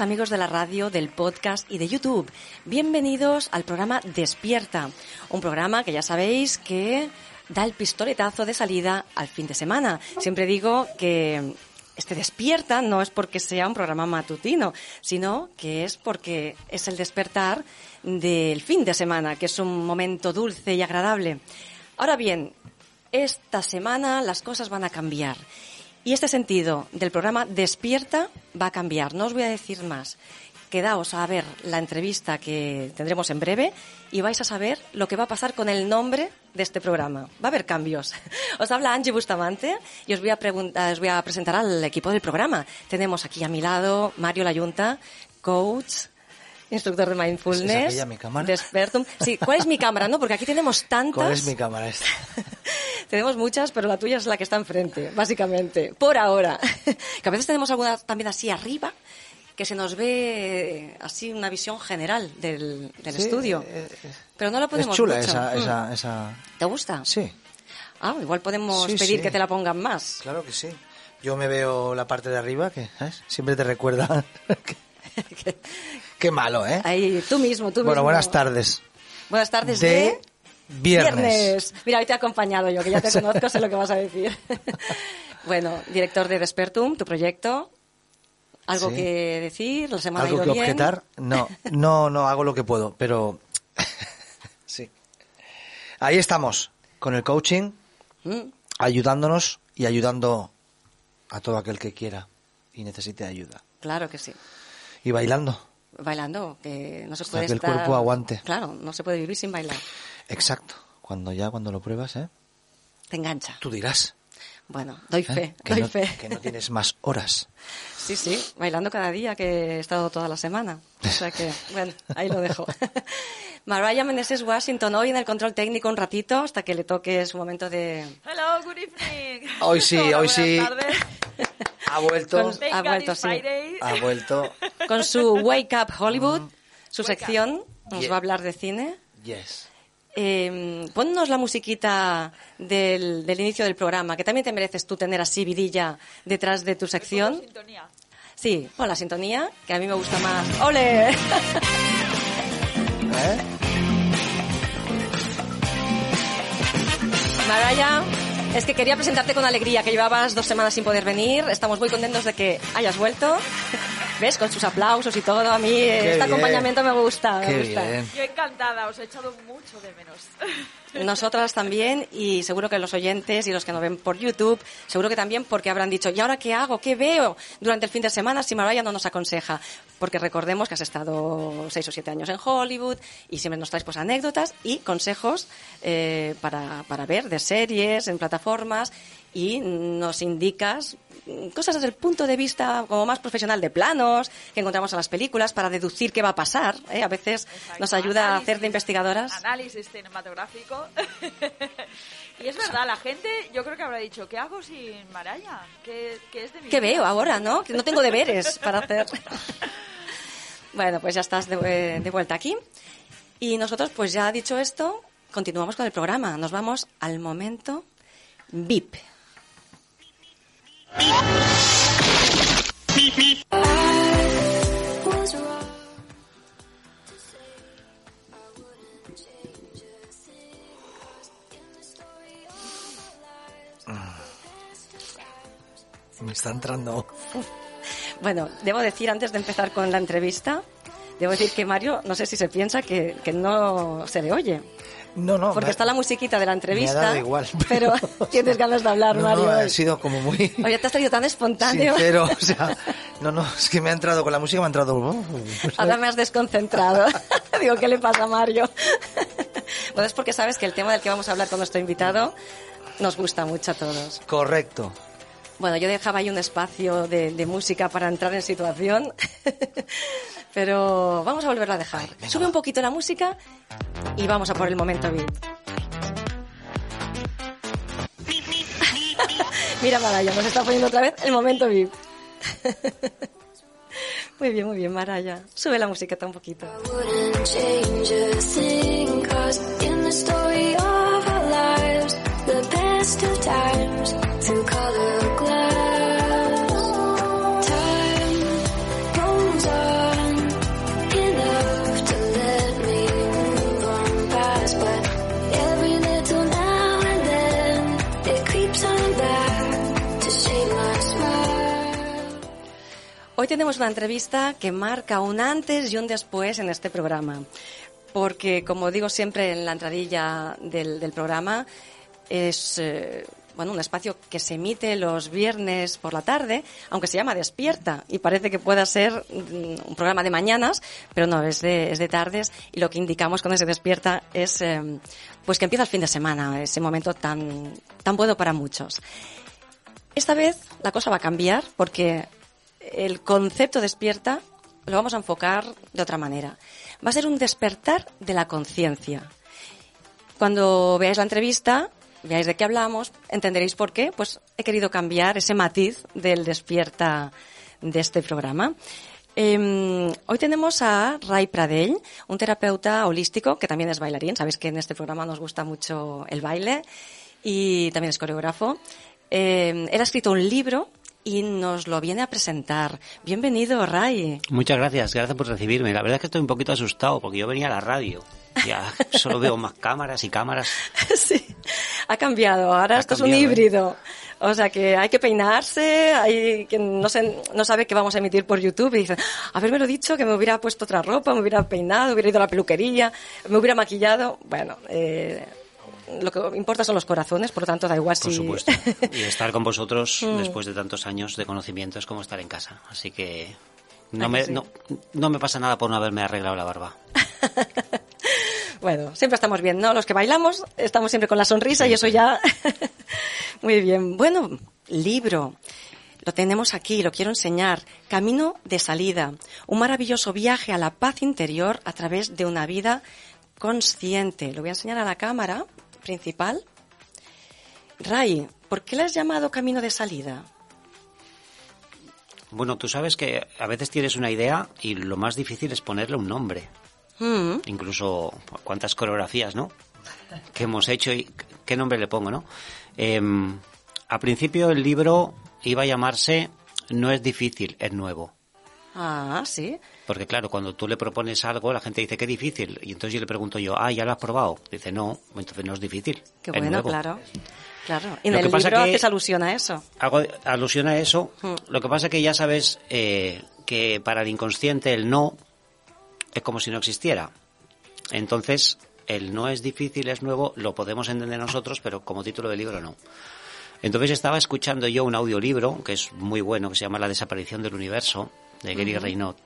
amigos de la radio, del podcast y de YouTube. Bienvenidos al programa Despierta, un programa que ya sabéis que da el pistoletazo de salida al fin de semana. Siempre digo que este despierta no es porque sea un programa matutino, sino que es porque es el despertar del fin de semana, que es un momento dulce y agradable. Ahora bien, esta semana las cosas van a cambiar. Y este sentido del programa Despierta va a cambiar. No os voy a decir más. Quedaos a ver la entrevista que tendremos en breve y vais a saber lo que va a pasar con el nombre de este programa. Va a haber cambios. Os habla Angie Bustamante y os voy a, os voy a presentar al equipo del programa. Tenemos aquí a mi lado Mario Layunta, coach, instructor de mindfulness. ¿Es mi cámara? De Sí, ¿cuál es mi cámara? No, porque aquí tenemos tantas. ¿Cuál es mi cámara esta? tenemos muchas, pero la tuya es la que está enfrente, básicamente, por ahora. que a veces tenemos alguna también así arriba, que se nos ve así una visión general del, del estudio. Eh, eh, pero no lo podemos Es chula Esa, esa, mm. esa, ¿Te gusta? Sí. Ah, igual podemos pedir que te la pongan más. Claro que sí. Yo me veo la parte de arriba, que siempre te recuerda Qué malo, ¿eh? Ahí, tú mismo, tú bueno, mismo. buenas tardes. Buenas tardes de... Viernes. Mira, hoy te he acompañado yo, que ya te conozco, sé lo que vas a decir. bueno, director de Despertum, tu proyecto. ¿Algo que decir? ¿La semana ¿Algo ha que objetar? No, no, no, hago lo que puedo, pero... sí. Ahí estamos, con el coaching, mm. ayudándonos y ayudando a todo aquel que quiera y necesite ayuda. Claro que sí. Y bailando. Bailando, que no se puede que el cuerpo aguante. Claro, no se puede vivir sin bailar. Exacto. Cuando ya, cuando lo pruebas, ¿eh? Te engancha. Tú dirás. Bueno, doy ¿Eh? fe, que doy no, fe. Que no tienes más horas. Sí, sí, bailando cada día que he estado toda la semana. O sea que, bueno, ahí lo dejo. Mariah Meneses Washington, hoy en el control técnico un ratito hasta que le toque su momento de... Hello, good evening. Hoy sí, hoy sí. Ha vuelto. ha vuelto, sí. Ha vuelto. Con su Wake Up Hollywood, mm. su sección, nos va a hablar de cine. Yes. Eh, ponnos la musiquita del, del, inicio del programa, que también te mereces tú tener así vidilla detrás de tu sección. Sintonía. Sí, pon la sintonía, que a mí me gusta más. ¡Ole! ¿Eh? Maraya, es que quería presentarte con alegría, que llevabas dos semanas sin poder venir. Estamos muy contentos de que hayas vuelto. ¿Ves? Con sus aplausos y todo. A mí este acompañamiento me gusta. Me gusta. Yo encantada, os he echado mucho de menos. Nosotras también y seguro que los oyentes y los que nos ven por YouTube, seguro que también porque habrán dicho, ¿y ahora qué hago? ¿Qué veo durante el fin de semana si Mariah no nos aconseja? Porque recordemos que has estado seis o siete años en Hollywood y siempre nos traes pues anécdotas y consejos eh, para, para ver de series en plataformas y nos indicas cosas desde el punto de vista como más profesional de planos que encontramos en las películas para deducir qué va a pasar. ¿eh? A veces nos ayuda a hacer de investigadoras. Análisis cinematográfico. y es verdad, la gente yo creo que habrá dicho, ¿qué hago sin Maraya? ¿Qué, qué es de mi ¿Qué veo ahora, no? Que no tengo deberes para hacer. bueno, pues ya estás de, de vuelta aquí. Y nosotros, pues ya dicho esto, continuamos con el programa. Nos vamos al momento VIP. Me está entrando. Bueno, debo decir antes de empezar con la entrevista, debo decir que Mario, no sé si se piensa que, que no se le oye. No, no. Porque está la musiquita de la entrevista. Me ha dado igual. Pero, tienes ganas de hablar, Mario. No, ha sido como muy. Oye, te has salido tan espontáneo. Sincero, o sea. No, no, es que me ha entrado con la música, me ha entrado. Uh, Ahora me has desconcentrado. Digo, ¿qué le pasa a Mario? bueno, es porque sabes que el tema del que vamos a hablar con nuestro invitado nos gusta mucho a todos. Correcto. Bueno, yo dejaba ahí un espacio de, de música para entrar en situación. Pero vamos a volverla a dejar. Sube un poquito la música y vamos a por el momento VIP. Mira, Maraya, nos está poniendo otra vez el momento VIP. muy bien, muy bien, Maraya. Sube la musiqueta un poquito. Hoy tenemos una entrevista que marca un antes y un después en este programa. Porque, como digo siempre en la entradilla del, programa, es eh, bueno, un espacio que se emite los viernes por la tarde, aunque se llama Despierta y parece que pueda ser mm, un programa de mañanas, pero no, es de, es de tardes y lo que indicamos con ese Despierta es eh, pues que empieza el fin de semana, ese momento tan bueno para muchos. Esta vez la cosa va a cambiar porque el concepto Despierta lo vamos a enfocar de otra manera. Va a ser un despertar de la conciencia. Cuando veáis la entrevista, veáis de qué hablamos, entenderéis por qué. Pues he querido cambiar ese matiz del despierta de este programa. Eh, hoy tenemos a Ray Pradell, un terapeuta holístico que también es bailarín. Sabéis que en este programa nos gusta mucho el baile y también es coreógrafo. Eh, él ha escrito un libro y nos lo viene a presentar. Bienvenido, Ray. Muchas gracias, gracias por recibirme. La verdad es que estoy un poquito asustado porque yo venía a la radio. Ya solo veo más cámaras y cámaras. Sí, ha cambiado. Ahora Ha esto cambiado, es un ¿eh? híbrido. O sea que hay que peinarse, hay que no, se, no sabe que vamos a emitir por YouTube y dice, haberme lo dicho, que me hubiera puesto otra ropa, me hubiera peinado, hubiera ido a la peluquería, me hubiera maquillado. Bueno, eh, lo que importa son los corazones, por lo tanto da igual Por si... supuesto. Y estar con vosotros Mm. después de tantos años de conocimiento es como estar en casa. Así que ¿A no me, sí? no, no me pasa nada por no haberme arreglado la barba. Bueno, siempre estamos bien, ¿no? Los que bailamos estamos siempre con la sonrisa y eso ya... Muy bien. Bueno, libro. Lo tenemos aquí, lo quiero enseñar. Camino de salida. Un maravilloso viaje a la paz interior a través de una vida consciente. Lo voy a enseñar a la cámara principal. Ray, ¿por qué le has llamado camino de salida? Bueno, tú sabes que a veces tienes una idea y lo más difícil es ponerle un nombre. Mm, Incluso cuántas coreografías, ¿no? Que hemos hecho y qué nombre le pongo, ¿no? Em, a principio el libro iba a llamarse No es difícil, es nuevo. Ah, sí. Porque claro, cuando tú le propones algo, la gente dice, qué difícil. Y entonces yo le pregunto yo, ah, ¿ya lo has probado? Dice, no, entonces no es difícil. Qué es bueno, nuevo". claro. Claro. Y en Lo el que pasa libro que- haces alusión a eso. Hago alusión a eso. Mm. Lo que pasa que ya sabes eh, que para el inconsciente el no es como si no existiera. Entonces, el no es difícil, es nuevo, lo podemos entender nosotros, pero como título del libro no. Entonces estaba escuchando yo un audiolibro que es muy bueno, que se llama La desaparición del universo, de Gary Reynaud.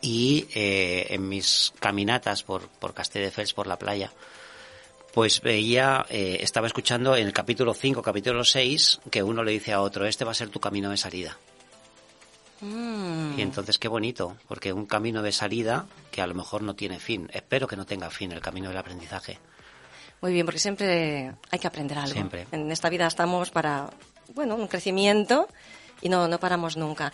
Y eh, en mis caminatas por, por Castelldefels, por la playa, pues veía, eh, estaba escuchando en el capítulo 5, capítulo 6, que uno le dice a otro, este va a ser tu camino de salida. Mm. Y entonces qué bonito, porque un camino de salida que a lo mejor no tiene fin. Espero que no tenga fin el camino del aprendizaje. Muy bien, porque siempre hay que aprender algo. Siempre. En esta vida estamos para, bueno, un crecimiento y no, no paramos nunca.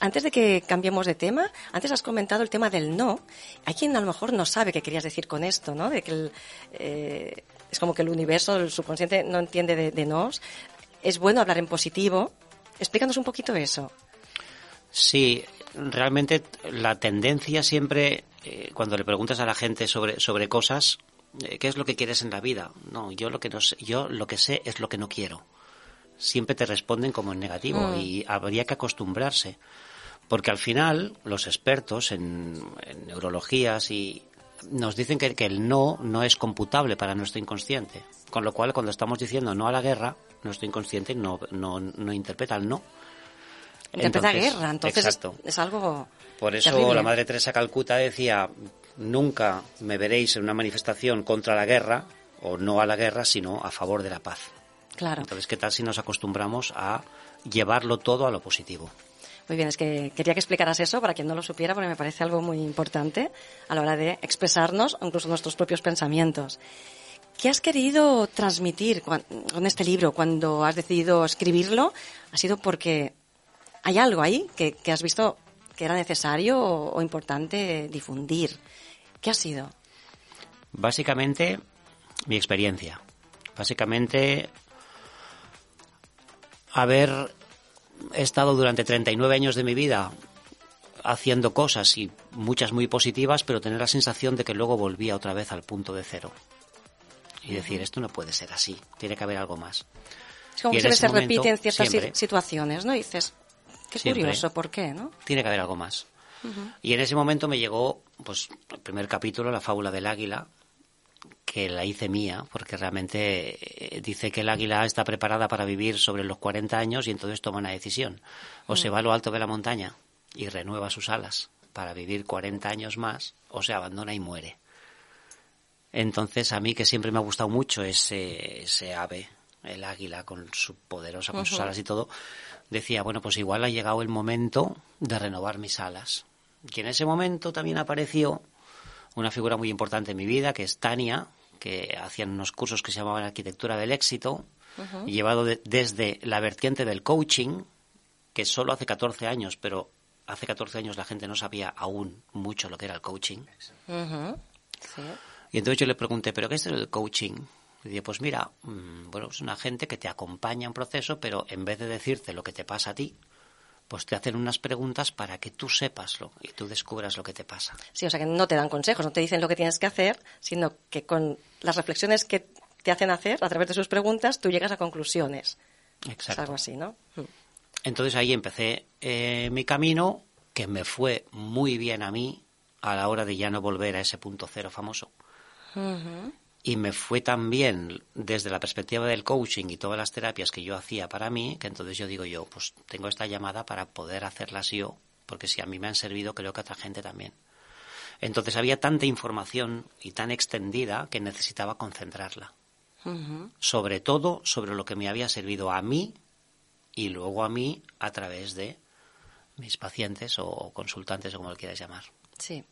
Antes de que cambiemos de tema, antes has comentado el tema del no. Hay quien a lo mejor no sabe qué querías decir con esto, ¿no? De que el, eh, es como que el universo, el subconsciente no entiende de, de. Es bueno hablar en positivo. Explícanos un poquito eso. Sí, realmente la tendencia siempre, eh, cuando le preguntas a la gente sobre, sobre cosas, eh, ¿qué es lo que quieres en la vida? No, yo lo que no sé, yo lo que sé es lo que no quiero. Siempre te responden como en negativo Mm. y habría que acostumbrarse. Porque al final, los expertos en, en neurologías y nos dicen que, que el no no es computable para nuestro inconsciente. Con lo cual, cuando estamos diciendo no a la guerra, nuestro inconsciente no, no, no interpreta el no. Interpreta Entonces, guerra, entonces es, algo. Por eso terrible. la Madre Teresa Calcuta decía, nunca me veréis en una manifestación contra la guerra o no a la guerra, sino a favor de la paz. Claro. Entonces, ¿qué tal si nos acostumbramos a llevarlo todo a lo positivo? Muy bien, es que quería que explicaras eso para quien no lo supiera, porque me parece algo muy importante a la hora de expresarnos, o incluso nuestros propios pensamientos. ¿Qué has querido transmitir con este libro cuando has decidido escribirlo? ¿Ha sido porque hay algo ahí que, que has visto que era necesario o, o importante difundir? ¿Qué ha sido? Básicamente, mi experiencia. Básicamente, haber estado durante 39 años de mi vida haciendo cosas y muchas muy positivas, pero tener la sensación de que luego volvía otra vez al punto de cero. Y decir, esto no puede ser así, tiene que haber algo más. Es como que ese se momento, repite en ciertas siempre. situaciones, ¿no? Y dices, Qué Siempre. curioso, ¿por qué, no? Tiene que haber algo más. Y en ese momento me llegó, pues, el primer capítulo, la fábula del águila, que la hice mía, porque realmente eh, dice que el águila está preparada para vivir sobre los 40 años y entonces toma una decisión. O se va a lo alto de la montaña y renueva sus alas para vivir 40 años más, o se abandona y muere. Entonces, a mí que siempre me ha gustado mucho ese, ese ave, el águila, con su poderosa, con sus alas y todo, decía, bueno, pues igual ha llegado el momento de renovar mis alas. Y en ese momento también apareció una figura muy importante en mi vida, que es Tania, que hacían unos cursos que se llamaban Arquitectura del Éxito, llevado de- desde la vertiente del coaching, que solo hace 14 años, pero hace 14 años la gente no sabía aún mucho lo que era el coaching. Sí. Y entonces yo le pregunté, ¿pero qué es el coaching? Y dije, pues mira, mm, bueno, es una gente que te acompaña en un proceso, pero en vez de decirte lo que te pasa a ti, pues te hacen unas preguntas para que tú sepas lo y tú descubras lo que te pasa. Sí, o sea que no te dan consejos, no te dicen lo que tienes que hacer, sino que con las reflexiones que te hacen hacer a través de sus preguntas, tú llegas a conclusiones. Es Exacto. algo así, ¿no? Mm. Entonces ahí empecé eh, mi camino, que me fue muy bien a mí a la hora de ya no volver a ese punto cero famoso. Y me fue tan bien desde la perspectiva del coaching y todas las terapias que yo hacía para mí, que entonces yo digo yo, pues tengo esta llamada para poder hacerlas yo, porque si a mí me han servido, creo que a otra gente también. Entonces había tanta información y tan extendida que necesitaba concentrarla. Sobre todo sobre lo que me había servido a mí y luego a mí a través de mis pacientes o consultantes o como lo quieras llamar. Sí.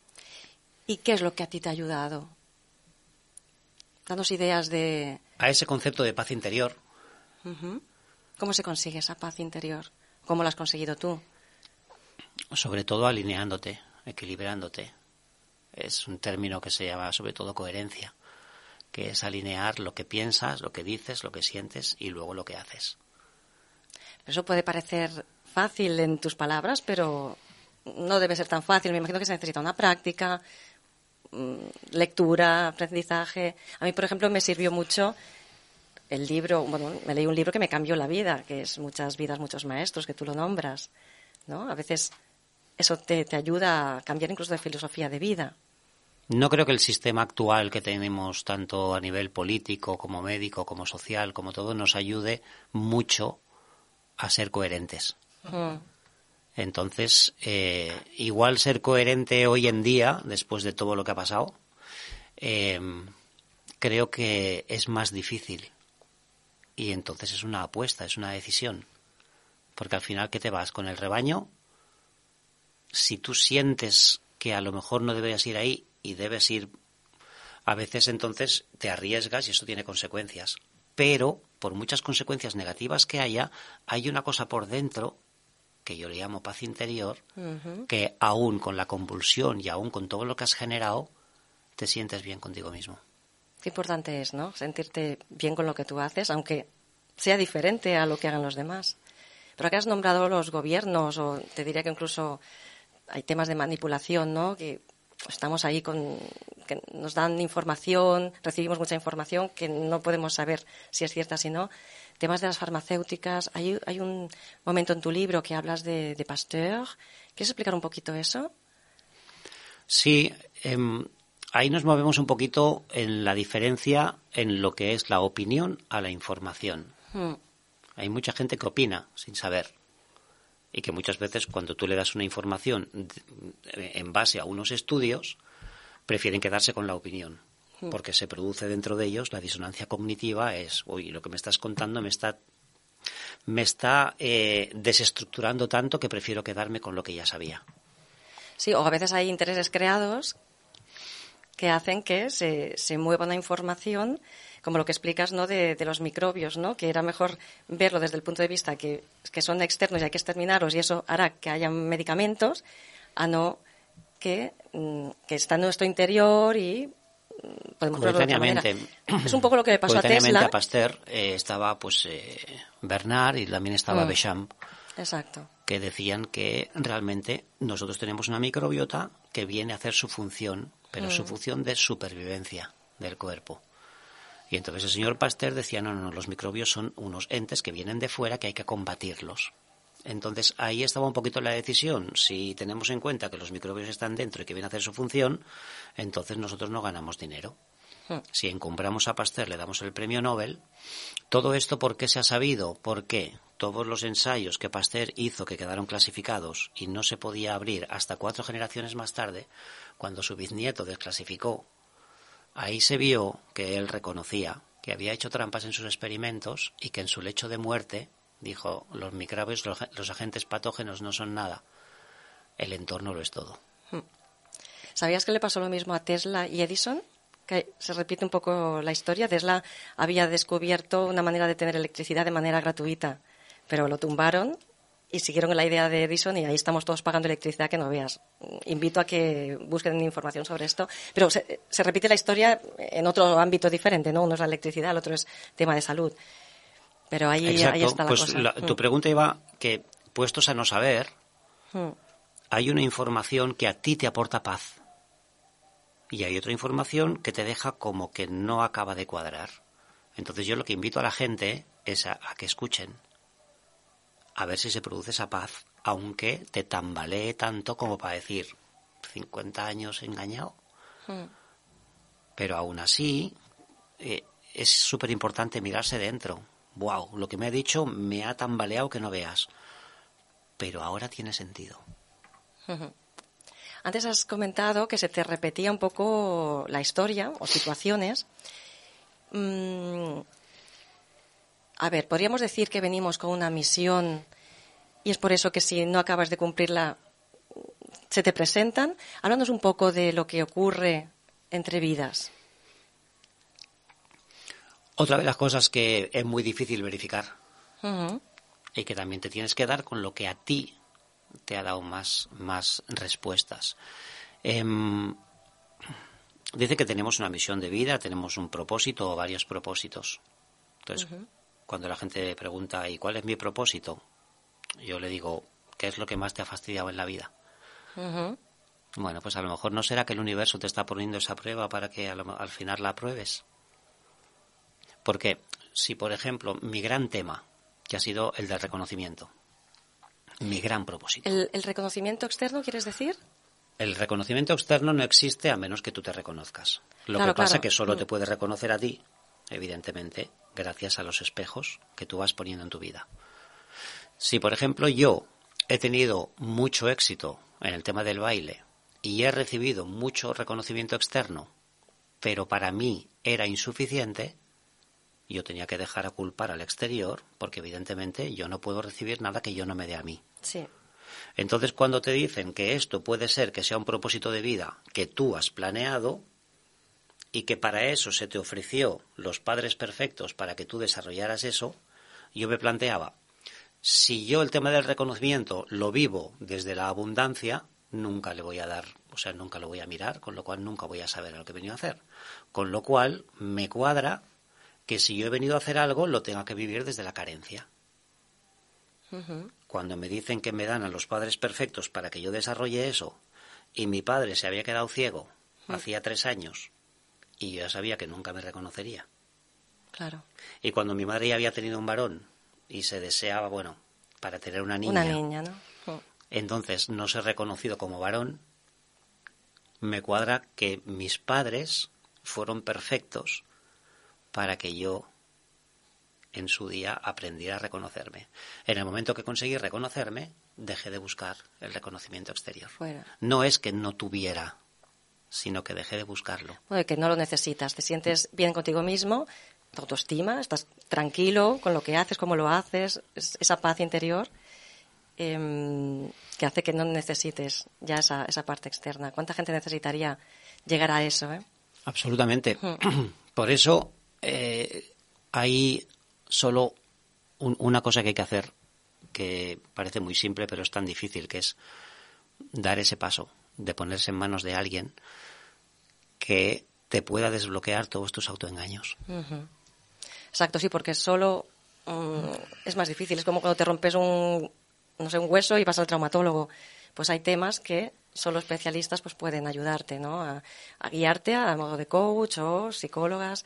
¿Y qué es lo que a ti te ha ayudado? Danos ideas de A ese concepto de paz interior, cómo se consigue esa paz interior. ¿Cómo la has conseguido tú? sobre todo alineándote, equilibrándote. Es un término que se llama sobre todo coherencia, que es alinear lo que piensas, lo que dices, lo que sientes y luego lo que haces. Eso puede parecer fácil en tus palabras, pero no debe ser tan fácil. Me imagino que se necesita una práctica, lectura, aprendizaje. A mí, por ejemplo, me sirvió mucho el libro, bueno, me leí un libro que me cambió la vida, que es Muchas vidas, muchos maestros, que tú lo nombras, ¿no? A veces eso te, te ayuda a cambiar incluso de filosofía de vida. No creo que el sistema actual que tenemos, tanto a nivel político como médico, como social, como todo, nos ayude mucho a ser coherentes. Mm. Entonces, eh, igual ser coherente hoy en día, después de todo lo que ha pasado, eh, creo que es más difícil. Y entonces es una apuesta, es una decisión. Porque al final, ¿qué te vas? ¿Con el rebaño? Si tú sientes que a lo mejor no deberías ir ahí y debes ir, a veces entonces te arriesgas y eso tiene consecuencias. Pero, por muchas consecuencias negativas que haya, hay una cosa por dentro que yo le llamo paz interior, que aún con la convulsión y aún con todo lo que has generado, te sientes bien contigo mismo. Qué importante es, ¿no? Sentirte bien con lo que tú haces, aunque sea diferente a lo que hagan los demás. Pero aquí has nombrado los gobiernos, o te diría que incluso hay temas de manipulación, ¿no? Que estamos ahí con. que nos dan información, recibimos mucha información que no podemos saber si es cierta, si no. Temas de las farmacéuticas. Hay, hay un momento en tu libro que hablas de, de Pasteur. ¿Quieres explicar un poquito eso? Sí, em, ahí nos movemos un poquito en la diferencia en lo que es la opinión a la información. Hmm. Hay mucha gente que opina sin saber y que muchas veces cuando tú le das una información en base a unos estudios, prefieren quedarse con la opinión, porque se produce dentro de ellos la disonancia cognitiva, es, uy, lo que me estás contando me está, me está eh, desestructurando tanto que prefiero quedarme con lo que ya sabía. Sí, o a veces hay intereses creados que hacen que se, se mueva una información, como lo que explicas, ¿no? De, de los microbios, ¿no? Que era mejor verlo desde el punto de vista que, que son externos y hay que exterminarlos y eso hará que haya medicamentos, a no que, mm, que está en nuestro interior y podemos. Coetáneamente, Es un poco lo que le pasó a Tesla. a Pasteur eh, estaba pues eh, Bernard y también estaba Mm. Exacto. que decían que realmente nosotros tenemos una microbiota que viene a hacer su función, pero Mm. su función de supervivencia del cuerpo. Y entonces el señor Pasteur decía, no, no, no, los microbios son unos entes que vienen de fuera que hay que combatirlos. Entonces ahí estaba un poquito la decisión. Si tenemos en cuenta que los microbios están dentro y que vienen a hacer su función, entonces nosotros no ganamos dinero. Hmm. Si encumbramos a Pasteur le damos el premio Nobel, todo esto ¿por qué se ha sabido? ¿Por qué? Todos los ensayos que Pasteur hizo que quedaron clasificados y no se podía abrir hasta cuatro generaciones más tarde, cuando su bisnieto desclasificó, ahí se vio que él reconocía que había hecho trampas en sus experimentos y que en su lecho de muerte dijo, los microbios, los, agentes patógenos no son nada, el entorno lo es todo. Hmm. ¿Sabías que le pasó lo mismo a Tesla y Edison? Que se repite un poco la historia. Tesla había descubierto una manera de tener electricidad de manera gratuita, pero lo tumbaron y siguieron la idea de Edison y ahí estamos todos pagando electricidad que no veas. Invito a que busquen información sobre esto. Pero se, se repite la historia en otro ámbito diferente, ¿no? Uno es la electricidad, el otro es tema de salud. Pero ahí, está la pues cosa. tu mm. pregunta iba que, puestos a no saber, mm. hay una información que a ti te aporta paz. Y hay otra información que te deja como que no acaba de cuadrar. Entonces yo lo que invito a la gente es a, que escuchen, a ver si se produce esa paz, aunque te tambalee tanto como para decir 50 años engañado. Mm. Pero aún así eh, es súper importante mirarse dentro wow, lo que me ha dicho me ha tambaleado que no veas. Pero ahora tiene sentido. Antes has comentado que se te repetía un poco la historia o situaciones. Mm, a ver, podríamos decir que venimos con una misión y es por eso que si no acabas de cumplirla se te presentan. Háblanos un poco de lo que ocurre entre vidas. Otra de las cosas que es muy difícil verificar y que también te tienes que dar con lo que a ti te ha dado más, más respuestas. Em, dice que tenemos una misión de vida, tenemos un propósito o varios propósitos. Entonces, cuando la gente pregunta, ¿y cuál es mi propósito? Yo le digo, ¿qué es lo que más te ha fastidiado en la vida? Bueno, pues a lo mejor no será que el universo te está poniendo esa prueba para que al final la apruebes. Porque si, por ejemplo, mi gran tema, que ha sido el del reconocimiento, mi gran propósito. ¿El, reconocimiento externo quieres decir? El reconocimiento externo no existe a menos que tú te reconozcas. Lo que pasa es que solo te mm. puedes reconocer a ti, evidentemente, gracias a los espejos que tú vas poniendo en tu vida. Si, por ejemplo, yo he tenido mucho éxito en el tema del baile y he recibido mucho reconocimiento externo, pero para mí era insuficiente, yo tenía que dejar a culpar al exterior, porque evidentemente yo no puedo recibir nada que yo no me dé a mí. Sí. Entonces, cuando te dicen que esto puede ser que sea un propósito de vida que tú has planeado y que para eso se te ofreció los padres perfectos para que tú desarrollaras eso, yo me planteaba, si yo el tema del reconocimiento lo vivo desde la abundancia, nunca le voy a dar, o sea, nunca lo voy a mirar, con lo cual nunca voy a saber lo que he venido a hacer. Con lo cual me cuadra que si yo he venido a hacer algo, lo tengo que vivir desde la carencia. Cuando me dicen que me dan a los padres perfectos para que yo desarrolle eso, y mi padre se había quedado ciego hacía tres años, y yo ya sabía que nunca me reconocería. Claro. Y cuando mi madre ya había tenido un varón y se deseaba, bueno, para tener una niña. Una niña, ¿no? Entonces no ser reconocido como varón, me cuadra que mis padres fueron perfectos para que yo en su día aprendiera a reconocerme. En el momento que conseguí reconocerme, dejé de buscar el reconocimiento exterior. No es que no tuviera, sino que dejé de buscarlo. Bueno, que no lo necesitas, te sientes bien contigo mismo, tu autoestima, estás tranquilo con lo que haces, cómo lo haces, esa paz interior em, que hace que no necesites ya esa, esa parte externa. ¿Cuánta gente necesitaría llegar a eso? Eh? Absolutamente. Por eso eh, hay solo una cosa que hay que hacer que parece muy simple pero es tan difícil que es dar ese paso de ponerse en manos de alguien que te pueda desbloquear todos tus autoengaños. Exacto, sí, porque solo mm, es más difícil. Es como cuando te rompes un, no sé, un hueso y vas al traumatólogo. Pues hay temas que solo especialistas pues pueden ayudarte, ¿no? A guiarte a modo de coach o psicólogas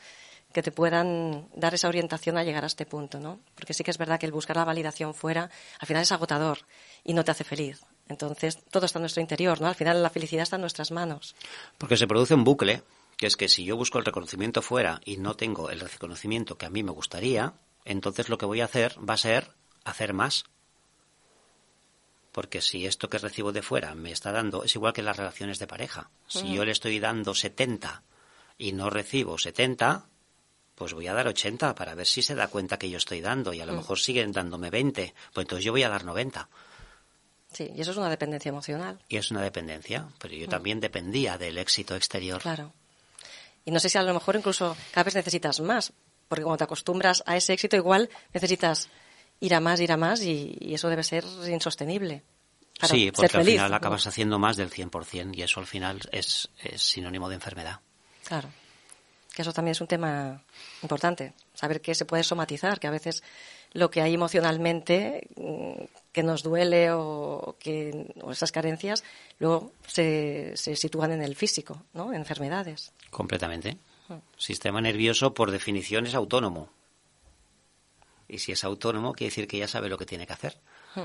que te puedan dar esa orientación a llegar a este punto, ¿no? Porque sí que es verdad que el buscar la validación fuera, al final es agotador y no te hace feliz. Entonces, todo está en nuestro interior, ¿no? Al final la felicidad está en nuestras manos. Porque se produce un bucle, que es que si yo busco el reconocimiento fuera y no tengo el reconocimiento que a mí me gustaría, entonces lo que voy a hacer va a ser hacer más. Porque si esto que recibo de fuera me está dando, es igual que las relaciones de pareja. Si yo le estoy dando 70 y no recibo 70, pues voy a dar 80 para ver si se da cuenta que yo estoy dando y a lo Mm. mejor siguen dándome 20, pues entonces yo voy a dar 90. Sí, y eso es una dependencia emocional, Y es una dependencia, pero yo también dependía del éxito exterior. Mm. claro. Y no sé si a lo mejor incluso cada vez necesitas más, porque como te acostumbras a ese éxito, igual necesitas ir a más, ir a más, y, y eso debe ser insostenible. para sí, ser porque al final ¿no? acabas haciendo más del 100% y eso al final es, es sinónimo de enfermedad. Claro. Que eso también es un tema importante. Saber que se puede somatizar, que a veces lo que hay emocionalmente mm, que nos duele o, que, o esas carencias luego se, se sitúan en el físico, ¿no? En enfermedades. Completamente. Hmm. Sistema nervioso, por definición, es autónomo. Y si es autónomo, quiere decir que ya sabe lo que tiene que hacer. Hmm.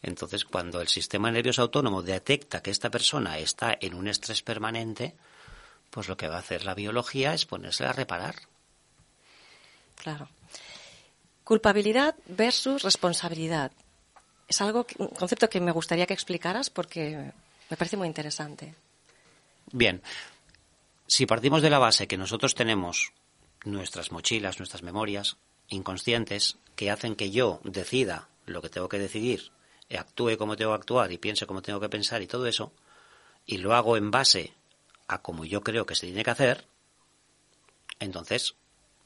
Entonces, cuando el sistema nervioso autónomo detecta que esta persona está en un estrés permanente, pues lo que va a hacer la biología es ponerse a reparar. Claro. Culpabilidad versus responsabilidad. Es algo, que- un concepto que me gustaría que explicaras porque me parece muy interesante. Bien, si partimos de la base que nosotros tenemos nuestras mochilas, nuestras memorias inconscientes que hacen que yo decida lo que tengo que decidir, actúe como tengo que actuar y piense como tengo que pensar y todo eso, y lo hago en base a como yo creo que se tiene que hacer, entonces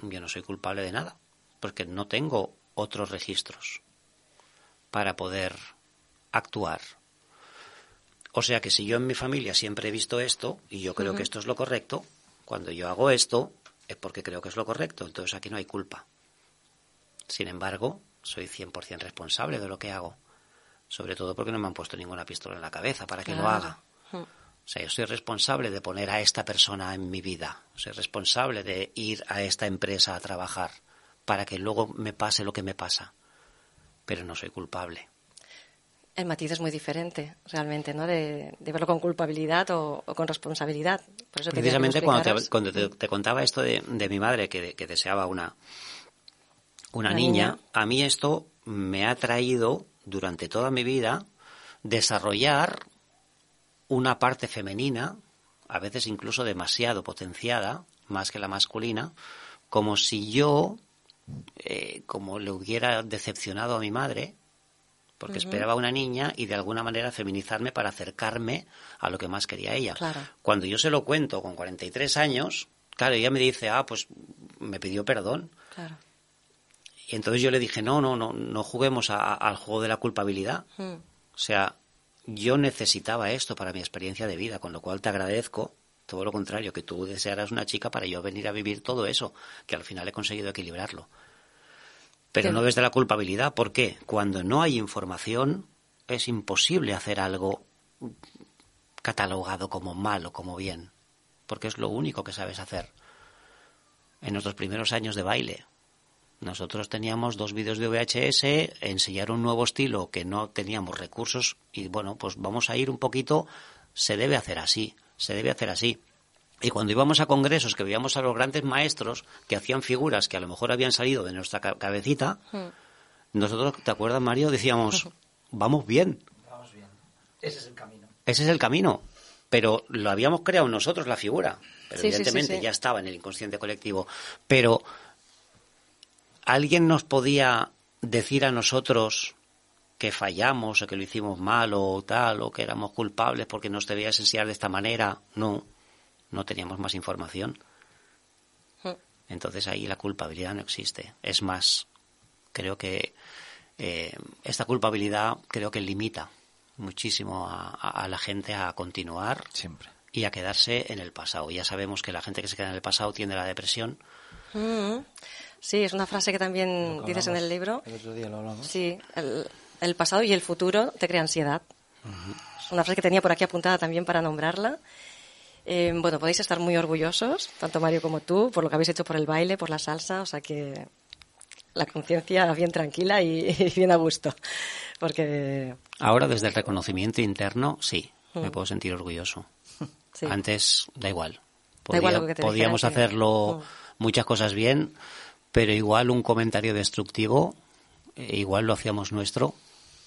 yo no soy culpable de nada, porque no tengo otros registros para poder actuar o sea que si yo en mi familia siempre he visto esto y yo creo que esto es lo correcto, cuando yo hago esto es porque creo que es lo correcto, entonces aquí no hay culpa. Sin embargo, soy 100% responsable de lo que hago, sobre todo porque no me han puesto ninguna pistola en la cabeza para que lo haga. O sea, yo soy responsable de poner a esta persona en mi vida, soy responsable de ir a esta empresa a trabajar para que luego me pase lo que me pasa, pero no soy culpable. El matiz es muy diferente, realmente, ¿no? De, de verlo con culpabilidad o, o con responsabilidad. Por eso que Precisamente cuando, te, cuando te, te contaba esto de, de mi madre que, que deseaba una, una Una niña, niña. a mí esto me ha traído durante toda mi vida desarrollar una parte femenina, a veces incluso demasiado potenciada, más que la masculina, como si yo, eh, como le hubiera decepcionado a mi madre, porque esperaba una niña y de alguna manera feminizarme para acercarme a lo que más quería ella. Claro. Cuando yo se lo cuento con 43 años, claro, ella me dice, ah, pues me pidió perdón. Claro. Y entonces yo le dije, no, no, no, no juguemos a- al juego de la culpabilidad. O sea, yo necesitaba esto para mi experiencia de vida, con lo cual te agradezco todo lo contrario, que tú desearas una chica para yo venir a vivir todo eso, que al final he conseguido equilibrarlo. Pero no desde la culpabilidad, ¿por qué? Cuando no hay información es imposible hacer algo catalogado como mal o como bien, porque es lo único que sabes hacer. En nuestros primeros años de baile, nosotros teníamos dos vídeos de VHS, enseñar un nuevo estilo que no teníamos recursos y bueno, pues vamos a ir un poquito, se debe hacer así, se debe hacer así. Y cuando íbamos a congresos que veíamos a los grandes maestros que hacían figuras que a lo mejor habían salido de nuestra ca- cabecita, nosotros, ¿te acuerdas Mario? Decíamos, vamos bien, Vamos bien. Ese es el camino. ese es el camino. Pero lo habíamos creado nosotros la figura. Pero Sí, sí, sí, evidentemente sí. ya estaba en el inconsciente colectivo. Pero ¿alguien nos podía decir a nosotros que fallamos o que lo hicimos mal o tal o que éramos culpables porque nos debías enseñar de esta manera? No, no teníamos más información. Mm. Entonces ahí la culpabilidad no existe. Es más, creo que eh, esta culpabilidad creo que limita muchísimo a, a- a la gente a continuar Siempre. y a quedarse en el pasado. Ya sabemos que la gente que se queda en el pasado tiende a la depresión. Mm. Sí, es una frase que también Lo que dices en el libro. El otro día lo hablamos. Sí, el, el pasado y el futuro te crea ansiedad. Es una frase que tenía por aquí apuntada también para nombrarla. Eh, bueno, podéis estar muy orgullosos, tanto Mario como tú, por lo que habéis hecho por el baile, por la salsa, o sea que la conciencia bien tranquila y, bien a gusto. Porque. Ahora, desde el reconocimiento interno, sí, me mm. puedo sentir orgulloso. Antes, da igual. podíamos hacerlo mm. muchas cosas bien, pero igual un comentario destructivo, eh, igual lo hacíamos nuestro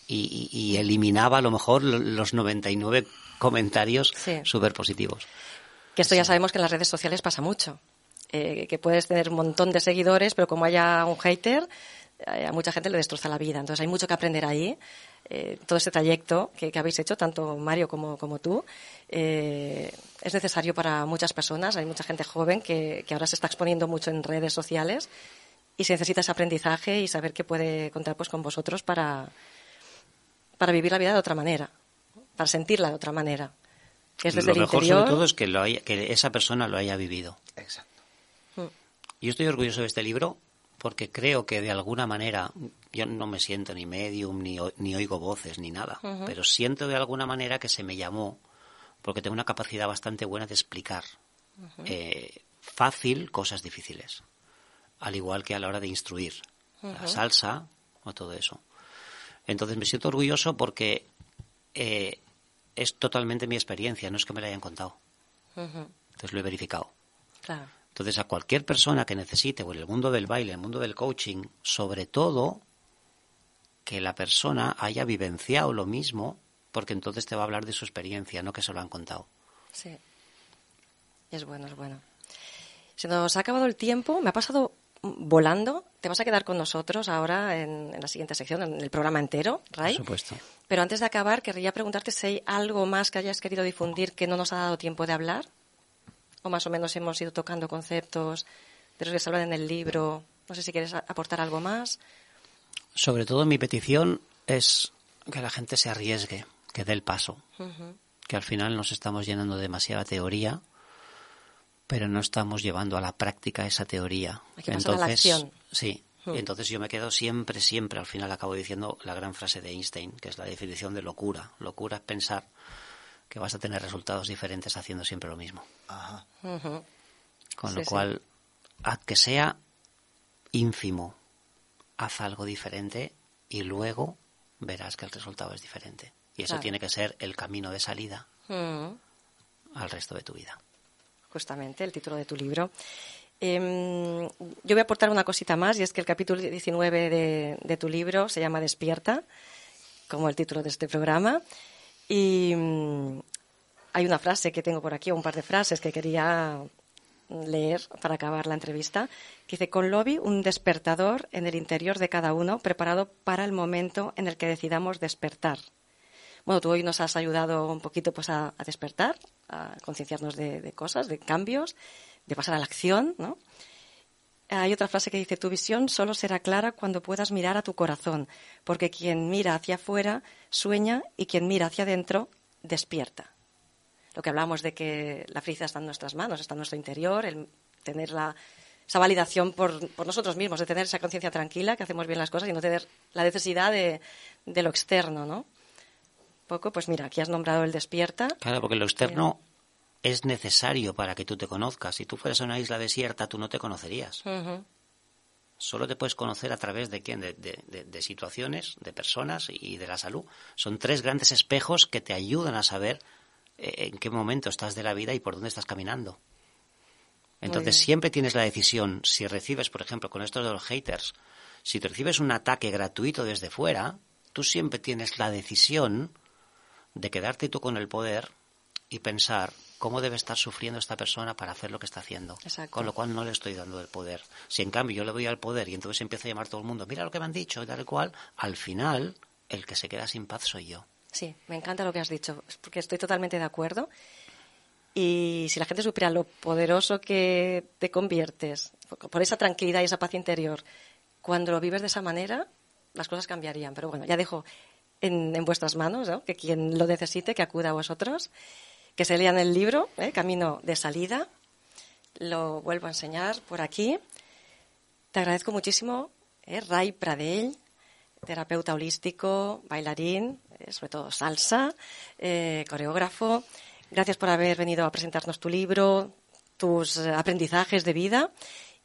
y, eliminaba a lo mejor los 99 comentarios súper positivos. Que esto ya sabemos que en las redes sociales pasa mucho. Eh, que puedes tener un montón de seguidores, pero como haya un hater, eh, a mucha gente le destroza la vida. Entonces hay mucho que aprender ahí. Eh, todo este trayecto que, habéis hecho, tanto Mario como, como tú, es necesario para muchas personas. Hay mucha gente joven que, que, ahora se está exponiendo mucho en redes sociales y se necesita ese aprendizaje y saber que puede contar pues, con vosotros para, para vivir la vida de otra manera, para sentirla de otra manera. Que es desde lo mejor sobre todo es que, lo que esa persona lo haya vivido. Exacto. Mm. Yo estoy orgulloso de este libro porque creo que de alguna manera, yo no me siento ni medium, ni, ni oigo voces, ni nada, pero siento de alguna manera que se me llamó porque tengo una capacidad bastante buena de explicar eh, fácil cosas difíciles, al igual que a la hora de instruir la salsa o todo eso. Entonces me siento orgulloso porque eh, es totalmente mi experiencia, no es que me la hayan contado. Entonces lo he verificado. Entonces a cualquier persona que necesite, o en el mundo del baile, en el mundo del coaching, sobre todo que la persona haya vivenciado lo mismo, porque entonces te va a hablar de su experiencia, no que se lo han contado. Sí. Es bueno, es bueno. Se nos ha acabado el tiempo. Me ha pasado volando. Te vas a quedar con nosotros ahora en, la siguiente sección, en el programa entero, Ray. Por supuesto. Pero antes de acabar, querría preguntarte si hay algo más que hayas querido difundir que no nos ha dado tiempo de hablar. O más o menos hemos ido tocando conceptos de los que se hablan en el libro. No sé si quieres aportar algo más. Sobre todo mi petición es que la gente se arriesgue, que dé el paso. Que al final nos estamos llenando de demasiada teoría pero no estamos llevando a la práctica esa teoría. entonces, sí. Hmm. Entonces yo me quedo siempre, siempre, al final acabo diciendo la gran frase de Einstein, que es la definición de locura. Locura es pensar que vas a tener resultados diferentes haciendo siempre lo mismo. Con lo cual, haz que sea ínfimo, haz algo diferente y luego verás que el resultado es diferente. Y eso tiene que ser el camino de salida al resto de tu vida justamente, el título de tu libro. Em, yo voy a aportar una cosita más, y es que el capítulo 19 de, tu libro se llama Despierta, como el título de este programa. Y mm, hay una frase que tengo por aquí, o un par de frases que quería leer para acabar la entrevista, que dice, con lobby, un despertador en el interior de cada uno, preparado para el momento en el que decidamos despertar. Bueno, tú hoy nos has ayudado un poquito pues, a, despertar, a concienciarnos de, cosas, de cambios, de pasar a la acción, ¿no? Hay otra frase que dice, tu visión solo será clara cuando puedas mirar a tu corazón, porque quien mira hacia afuera sueña y quien mira hacia adentro despierta. Lo que hablamos de que la felicidad está en nuestras manos, está en nuestro interior, el tener la, esa validación por, por, nosotros mismos, de tener esa conciencia tranquila, que hacemos bien las cosas y no tener la necesidad de, de lo externo, ¿no? poco, pues mira, aquí has nombrado el despierta. Claro, porque lo externo es necesario para que tú te conozcas. Si tú fueras a una isla desierta, tú no te conocerías. Solo te puedes conocer a través de quién, de, situaciones, de personas y de la salud. Son tres grandes espejos que te ayudan a saber eh, en qué momento estás de la vida y por dónde estás caminando. Entonces siempre tienes la decisión, si recibes, por ejemplo, con esto de los haters, si te recibes un ataque gratuito desde fuera, tú siempre tienes la decisión de quedarte tú con el poder y pensar cómo debe estar sufriendo esta persona para hacer lo que está haciendo. Con lo cual no le estoy dando el poder. Si en cambio yo le doy al poder y entonces empiezo a llamar a todo el mundo, mira lo que me han dicho y tal cual, al final el que se queda sin paz soy yo. Sí, me encanta lo que has dicho, porque estoy totalmente de acuerdo. Y si la gente supiera lo poderoso que te conviertes, por esa tranquilidad y esa paz interior, cuando lo vives de esa manera, las cosas cambiarían. Pero bueno, ya dejo en, vuestras manos, que quien lo necesite, que acuda a vosotros, que se lean el libro, ¿eh? Camino de Salida. Lo vuelvo a enseñar por aquí. Te agradezco muchísimo, ¿eh? Ray Pradell, terapeuta holístico, bailarín, eh, sobre todo salsa, coreógrafo. Gracias por haber venido a presentarnos tu libro, tus aprendizajes de vida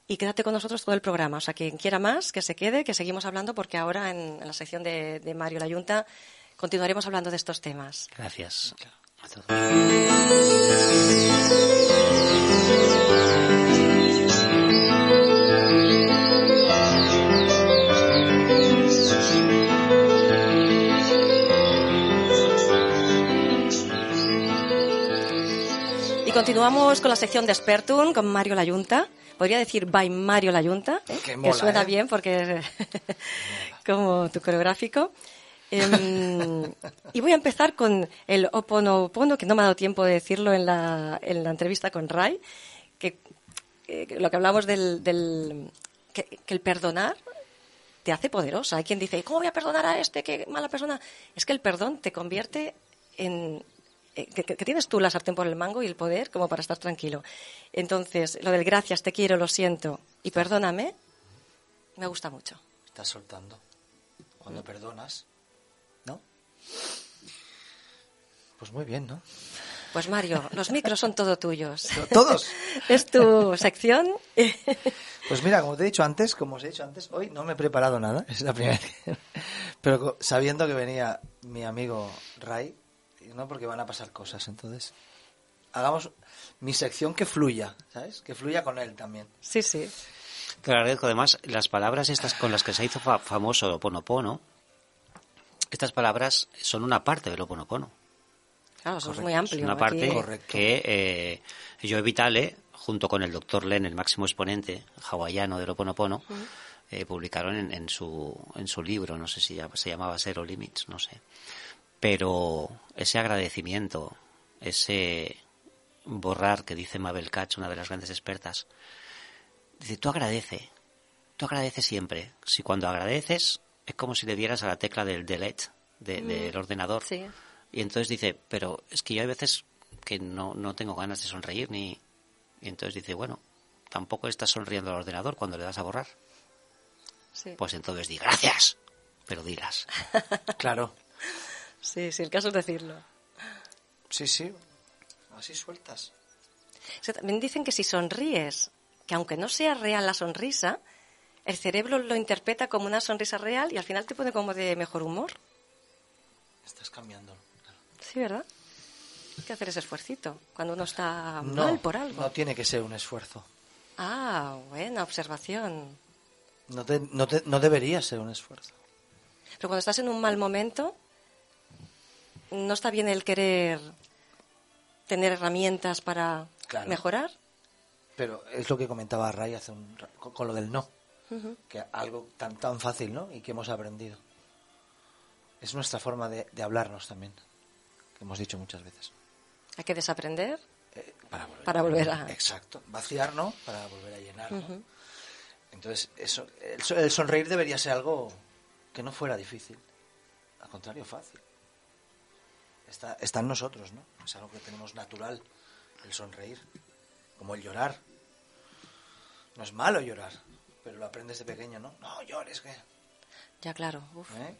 y quédate con nosotros todo el programa. O sea, quien quiera más, que se quede, que seguimos hablando porque ahora en, en la sección de, de Mario Layunta continuaremos hablando de estos temas. Gracias. A todos. Y continuamos con la sección de Spertun con Mario Layunta. Podría decir by Mario Layunta, ¿eh? Que que mola, suena ¿eh? bien porque es como tu coreográfico. Em, y voy a empezar con el Oponopono, que no me ha dado tiempo de decirlo en la, en la entrevista con Ray, que, eh, lo que hablamos del, del que, el perdonar te hace poderosa. Hay quien dice, ¿cómo voy a perdonar a este? Qué mala persona. Es que el perdón te convierte en... eh, Que, tienes tú la sartén por el mango y el poder como para estar tranquilo. Entonces, lo del gracias, te quiero, lo siento y perdóname, me gusta mucho. Estás soltando. Cuando perdonas. Pues muy bien, ¿no? Pues Mario, los micros son todo tuyos. Todos. Es tu sección. Pues mira, como te he dicho antes, como os he dicho antes, hoy no me he preparado nada, es la primera vez. Pero sabiendo que venía mi amigo Ray, y no porque van a pasar cosas, entonces hagamos mi sección que fluya, ¿sabes? Que fluya con él también. Sí, sí. Te agradezco además las palabras estas con las que se hizo fa- famoso el Oponopono. Estas palabras son una parte del Oponopono. Claro, eso es muy amplio. Es una parte Correcto. que eh, Joe Vitale, junto con el doctor Len, el máximo exponente hawaiano del Oponopono, eh, publicaron en, en su, en su libro, no sé si ya- se llamaba Zero Limits, no sé. Pero ese agradecimiento, ese borrar que dice Mabel Katz, una de las grandes expertas, dice, tú agradece, tú agradeces siempre. Si cuando agradeces es como si le dieras a la tecla del delete de- del ordenador. Sí. Y entonces dice, pero es que yo hay veces que no, no tengo ganas de sonreír ni... Y entonces dice, bueno, tampoco estás sonriendo al ordenador cuando le das a borrar. Sí. Pues entonces di gracias, pero dilas. Claro. sí, sí, el caso es decirlo. Sí, sí. Así sueltas. O sea, también dicen que si sonríes, que aunque no sea real la sonrisa, el cerebro lo interpreta como una sonrisa real y al final te pone como de mejor humor. Estás cambiando. Sí, ¿verdad? Hay que hacer ese esfuercito cuando uno está No, mal por algo. no tiene que ser un esfuerzo. Ah, buena observación. No, te- no, te- no debería ser un esfuerzo. Pero cuando estás en un mal momento, no está bien el querer tener herramientas para Claro. mejorar. Pero es lo que comentaba Ray hace un con lo del no. Que algo tan, tan fácil, ¿no? Y que hemos aprendido. Es nuestra forma de, de hablarnos también. Que hemos dicho muchas veces. Hay que desaprender. Eh, para volver, Para volver a- Exacto. Vaciar, ¿no? Para volver a llenar. ¿no? Entonces, eso, el, el sonreír debería ser algo que no fuera difícil. Al contrario, fácil. Está, está en nosotros, ¿no? Es algo que tenemos natural, el sonreír. Como el llorar. No es malo llorar, pero lo aprendes de pequeño, ¿no? No llores, que... Ya, claro. Uf, ¿eh?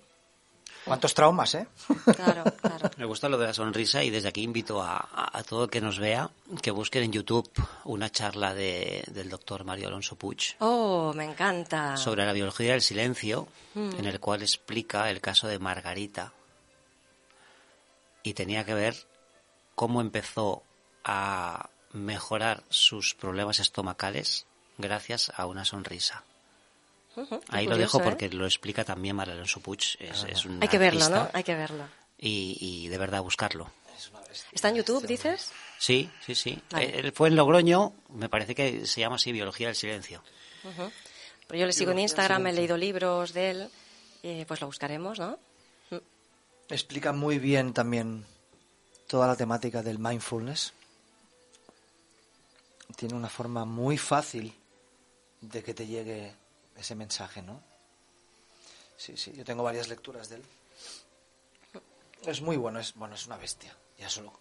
¿Cuántos traumas, eh? claro, claro. Me gusta lo de la sonrisa y desde aquí invito a, a- a todo el que nos vea que busquen en YouTube una charla de- del doctor Mario Alonso Puig Oh, me encanta. sobre la biología del silencio, en el cual explica el caso de Margarita. Y tenía que ver cómo empezó a mejorar sus problemas estomacales gracias a una sonrisa. Ahí lo dejo ¿eh? porque lo explica también Mario Alonso Puig. Es, es un Hay que verlo, ¿no? Hay que verlo. Y, y de verdad buscarlo. ¿Está en YouTube, dices? Sí, sí, sí. Vale. Él fue en Logroño, me parece que se llama así Biología del Silencio. Pero yo le sigo en Instagram, he leído libros de él. y pues lo buscaremos, ¿no? Explica muy bien también toda la temática del mindfulness. Tiene una forma muy fácil de que te llegue ese mensaje, ¿no? Sí, sí, yo tengo varias lecturas de él. Es muy bueno, es bueno, es una bestia. Ya solo,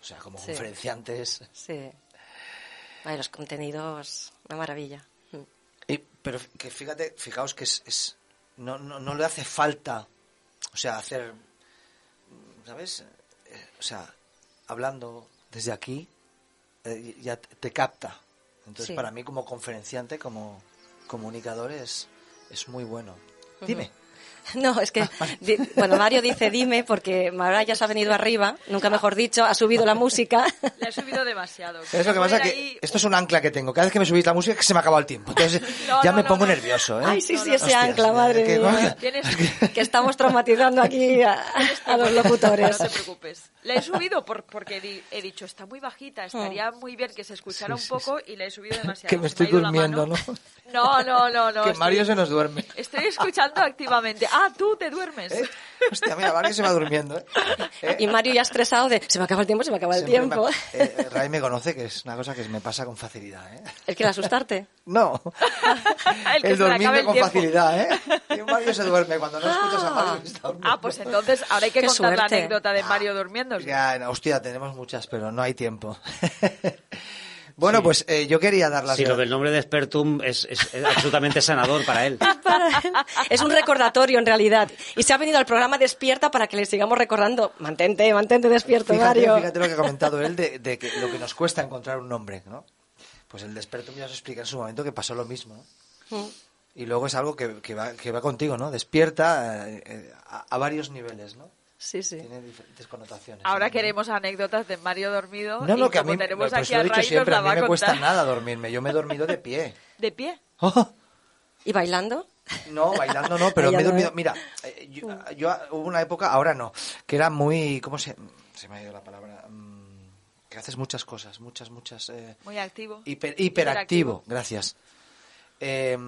o sea, como Sí. conferenciante es- Sí. Ay, los contenidos, una maravilla. Y- pero que fíjate, fijaos que es, es- no, no, no le hace falta, o sea, hacer, ¿sabes? Eh, o sea, hablando desde aquí, eh, ya te capta. Entonces, Sí. para mí como conferenciante, como comunicador, es, es muy bueno. Dime. No, es que, di- bueno, Mario dice dime porque Mara ya se ha venido arriba, nunca mejor dicho, ha subido la música. Le he subido demasiado. Es lo que pasa que ahí- esto es un ancla que tengo. Cada vez que me subís la música es que se me acaba el tiempo. Entonces No, ya no, me no, pongo no. nervioso. ¿eh? Ay, sí, sí, ese Hostias, ancla, madre que- mía. Que estamos traumatizando aquí a, a los locutores. No te preocupes. Le he subido por, porque he dicho, está muy bajita, estaría muy bien que se escuchara Sí, un poco y le he subido demasiado. Que me estoy ha la durmiendo. ¿no? No, no, no, no. que estoy- Mario se nos duerme. Estoy escuchando activamente. Ah, tú te duermes. ¿Eh? Hostia, mira, Mario se va durmiendo. ¿eh? ¿Eh? Y Mario ya estresado de se me acaba el tiempo, se me acaba el Siempre tiempo. me- eh, Ray me conoce que es una cosa que me pasa con facilidad. ¿eh? ¿El que el asustarte? No. El que el dormirme el con tiempo. facilidad, ¿eh? Y Mario se duerme cuando no escuchas a Mario. está. Ah, pues entonces ahora hay que Qué contar la suerte. anécdota de Mario durmiendo. Ya, no, hostia, tenemos muchas, pero no hay tiempo. Bueno, pues eh, yo quería dar las Sí, lo del nombre de Expertum es, es- es absolutamente sanador para él. Para él. Es un recordatorio en realidad. Y se ha venido al programa Despierta para que le sigamos recordando. Mantente, mantente despierto, Fíjate, Mario. fíjate lo que ha comentado él de, de que lo que nos cuesta encontrar un nombre, ¿no? Pues el de experto ya os explica en su momento que pasó lo mismo. ¿no? Mm. Y luego es algo que, que va, que va contigo, ¿no? Despierta eh, eh, a, a varios niveles, ¿no? Sí, sí. Tiene diferentes connotaciones. Ahora ¿no? queremos anécdotas de Mario dormido. No, no, y que a mí, tenemos pues aquí lo a he dicho Ray, nos siempre, la a mí va a me cuesta nada dormirme. Yo me he dormido de pie. ¿De pie? Oh, ¿Y bailando? No, bailando no, pero me he no dormido. Mira, eh, yo, yo- hubo una época, ahora no, que era muy. ¿Cómo se.? Se me ha ido la palabra. Mm, Que haces muchas cosas, muchas, muchas. eh, Muy activo. hiper- hiperactivo, gracias. Eh,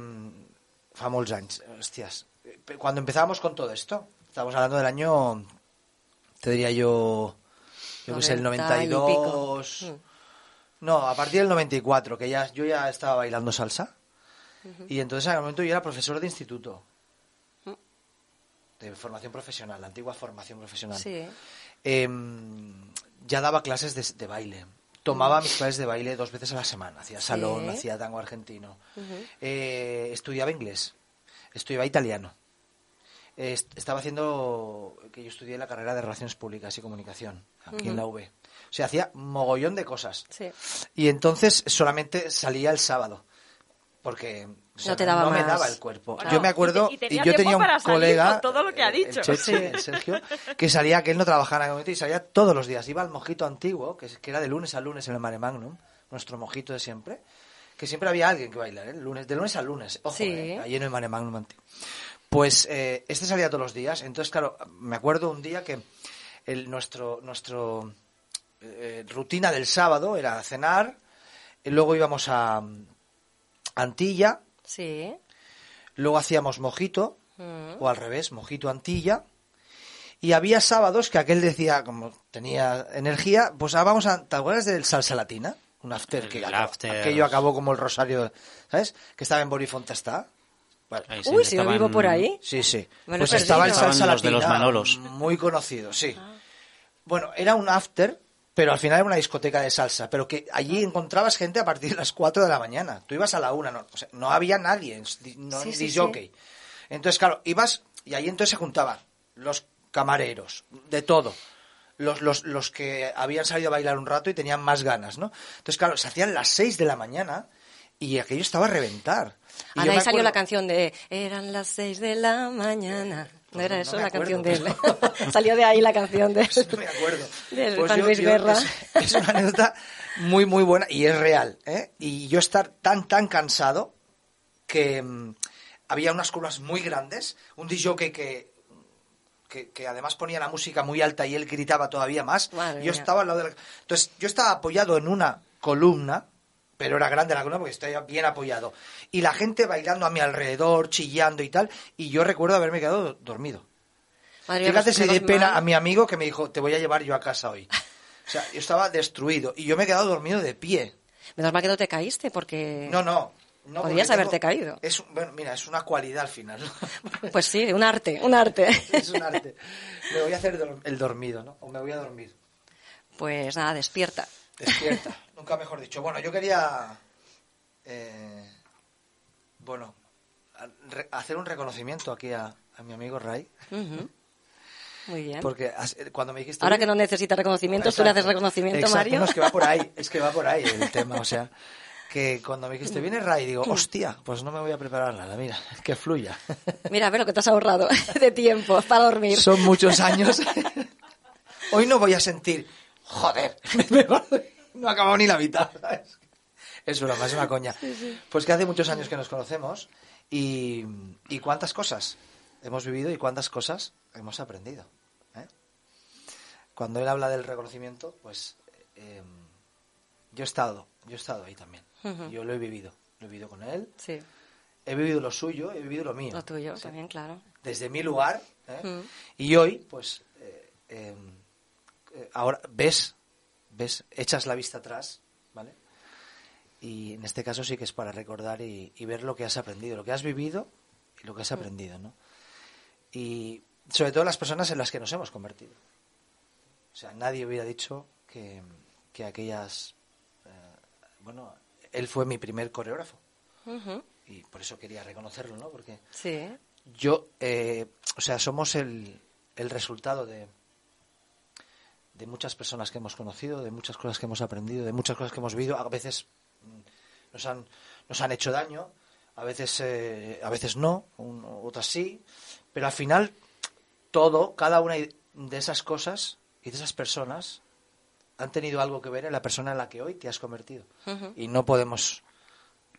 fa molts anys, hostias. Eh, Cuando empezábamos con todo esto, estábamos hablando del año, te diría yo, yo que sé, el 90 y pico. 92. Mm. No, a partir del 94, que ya yo ya estaba bailando salsa. Y entonces en aquel momento yo era profesor de instituto. Mm. De formación profesional, la antigua formación profesional. Sí. Em, ya daba clases de, de baile. Tomaba mis clases de baile dos veces a la semana. Hacía salón, Sí. hacía tango argentino. Eh, estudiaba inglés. Estudiaba italiano. Eh, est- estaba haciendo que yo estudié la carrera de Relaciones Públicas y Comunicación aquí en la UV. O sea, hacía mogollón de cosas. Sí. Y entonces solamente salía el sábado. Porque o sea, No te daba me más. daba el cuerpo. Yo me acuerdo y y, te- y tenía yo tenía un para colega, con todo lo que ha dicho. el el Sergio, que salía, que él no trabajaba en momento y salía todos los días. Iba al mojito antiguo, que era de lunes a lunes en el Mare Magnum, nuestro mojito de siempre, que siempre había alguien que bailar, ¿eh? lunes, de lunes a lunes, ojo, Sí. ¿eh? ahí en el Mare Magnum antiguo. Pues eh, este salía todos los días, entonces claro, me acuerdo un día que el, nuestro, nuestro eh, rutina del sábado era cenar, y luego íbamos a mm, Antilla, Sí. luego hacíamos mojito, Mm. o al revés, mojito Antilla, y había sábados que aquel decía, como tenía energía, pues ah, vamos a, ¿te acuerdas del salsa latina? Un after que El acabó- after. aquello acabó como el rosario, ¿sabes? Que estaba en Borifontestá. Bueno, Ahí Uy, si yo vivo por ahí. Sí, sí. He Pues estaba el perdido. salsa los de los Manolos. Muy conocido, sí. Bueno, era un after, pero al final era una discoteca de salsa, pero que allí encontrabas gente a partir de las 4 de la mañana. Tú ibas a la una, no, o sea, no había nadie, no Sí, ni sí, jockey. Entonces, claro, ibas y allí entonces se juntaban los camareros, de todo. Los, los, los que habían salido a bailar un rato y tenían más ganas, ¿no? Entonces, claro, se hacían las 6 de la mañana y aquello estaba a reventar. Y Ah, ahí salió la canción de Eran las seis de la mañana. ¿No era no eso me la canción de él? pero- salió de ahí la canción de Pues no me acuerdo. Del Pues Juan yo- Luis yo- Guerra. Es, es una anécdota muy, muy buena y es real. ¿eh? Y yo estar tan, tan cansado que mm, había unas curvas muy grandes, un DJ que, que, que además ponía la música muy alta y él gritaba todavía más. Madre yo mía. estaba al lado de la... Entonces, yo estaba apoyado en una columna, pero era grande la columna porque estaba bien apoyado. Y la gente bailando a mi alrededor, chillando y tal, y yo recuerdo haberme quedado dormido. Madre Fíjate pues si di pena a mi amigo que me dijo, te voy a llevar yo a casa hoy. O sea, yo estaba destruido y yo me he quedado dormido de pie. Menos mal que no te caíste porque... No, no. no Podrías haberte caído. Es, bueno, mira, es una cualidad al final. ¿no? Pues sí, un arte, un arte. es un arte. Me voy a hacer el dormido, ¿no? O me voy a dormir. Pues nada, despierta. Despierta. Nunca mejor dicho. Bueno, yo quería... eh, bueno, hacer un reconocimiento aquí a, a mi amigo Ray. Muy bien. Porque as- cuando me dijiste... Ahora "Oye, que no necesita reconocimientos, tú le haces reconocimiento, Exacto, Mario. No, es que va por ahí, es que va por ahí el tema, o sea, que cuando me dijiste, viene Ray, digo, hostia, pues no me voy a preparar nada, mira, que fluya. Mira, a ver lo que te has ahorrado de tiempo para dormir. Son muchos años. Hoy no voy a sentir, joder, no ha acabado ni la mitad, ¿sabes? Es broma, es una coña. Pues que hace muchos años que nos conocemos y, y cuántas cosas hemos vivido y cuántas cosas hemos aprendido. ¿eh? Cuando él habla del reconocimiento, pues eh, yo he estado, yo he estado ahí también. Yo lo he vivido, lo he vivido con él, Sí, he vivido lo suyo, he vivido lo mío. lo tuyo Sí también, claro. desde mi lugar. ¿eh? Y hoy, pues, eh, ahora ves, ves, echas la vista atrás, ¿vale? Y en este caso sí que es para recordar y, y ver lo que has aprendido, lo que has vivido y lo que has aprendido, ¿no? Y sobre todo las personas en las que nos hemos convertido. O sea, nadie hubiera dicho que, que aquellas... eh, bueno, él fue mi primer coreógrafo y por eso quería reconocerlo, ¿no? Porque Sí, yo, eh, o sea, somos el, el resultado de, de muchas personas que hemos conocido, de muchas cosas que hemos aprendido, de muchas cosas que hemos vivido. A veces mm, nos han, nos han hecho daño, a veces, eh, a veces no, un- otras sí, pero al final todo, cada una de esas cosas y de esas personas han tenido algo que ver en la persona en la que hoy te has convertido. Y no podemos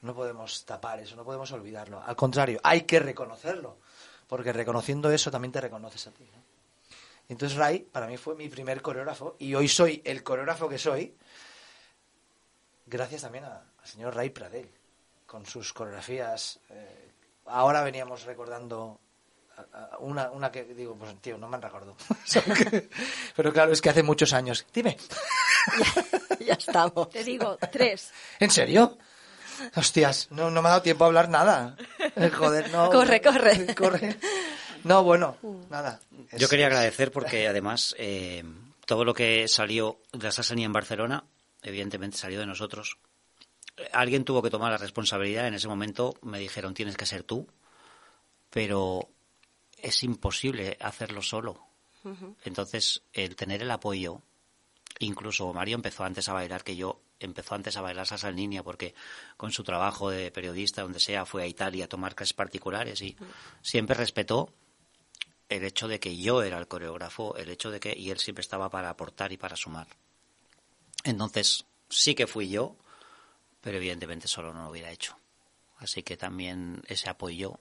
no podemos tapar eso, no podemos olvidarlo. Al contrario, hay que reconocerlo, porque reconociendo eso también te reconoces a ti. ¿no? Entonces Ray para mí fue mi primer coreógrafo y hoy soy el coreógrafo que soy gracias también a- al señor Ray Pradell, con sus coreografías. eh, ahora veníamos recordando a- a una, una que digo, pues tío, no me han recordado. Pero claro, es que hace muchos años. Dime, ya estamos. Te digo, tres. ¿en serio? Hostias, no, no me ha dado tiempo a hablar nada. Eh, Joder, no. Corre, corre. Corre. No, bueno, nada. Es- Yo quería agradecer porque además eh, todo lo que salió de la Sassania en Barcelona, evidentemente salió de nosotros. Alguien tuvo que tomar la responsabilidad. En ese momento me dijeron tienes que ser tú, pero es imposible hacerlo solo. Entonces, el tener el apoyo, incluso Mario empezó antes a bailar que yo, empezó antes a bailar salsa en línea porque con su trabajo de periodista, donde sea, fue a Italia a tomar clases particulares y siempre respetó el hecho de que yo era el coreógrafo, el hecho de que y él siempre estaba para aportar y para sumar. Entonces, sí que fui yo, pero evidentemente solo no lo hubiera hecho. Así que también ese apoyo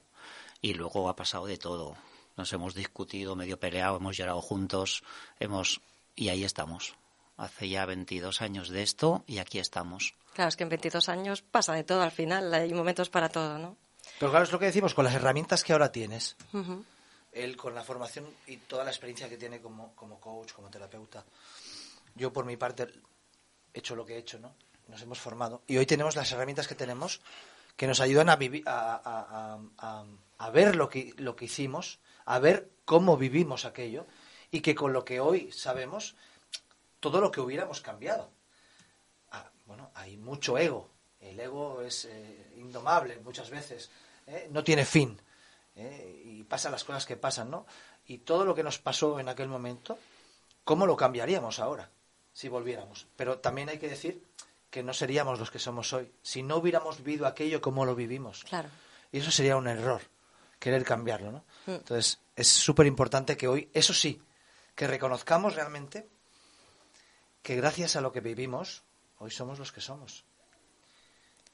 y luego ha pasado de todo. Nos hemos discutido, medio peleado, hemos llorado juntos, hemos y ahí estamos. Hace ya 22 años de esto y aquí estamos. Claro, es que en 22 años pasa de todo al final, hay momentos para todo, ¿no? Pero claro, es lo que decimos, con las herramientas que ahora tienes, Ujú. Él con la formación y toda la experiencia que tiene como, como coach, como terapeuta, yo por mi parte he hecho lo que he hecho, ¿no? Nos hemos formado y hoy tenemos las herramientas que tenemos que nos ayudan a, vivi- a, a- a- a- a ver lo que, lo que hicimos, a ver cómo vivimos aquello y que con lo que hoy sabemos, todo lo que hubiéramos cambiado. Ah, bueno, hay mucho ego. El ego es eh, indomable muchas veces. ¿eh? No tiene fin. ¿Eh? Y pasan las cosas que pasan, ¿no? Y todo lo que nos pasó en aquel momento, ¿cómo lo cambiaríamos ahora si volviéramos? Pero también hay que decir que no seríamos los que somos hoy. Si no hubiéramos vivido aquello como lo vivimos. Claro. Y eso sería un error, querer cambiarlo, ¿no? Mm. Entonces, es súper importante que hoy, eso sí, que reconozcamos realmente que gracias a lo que vivimos, hoy somos los que somos.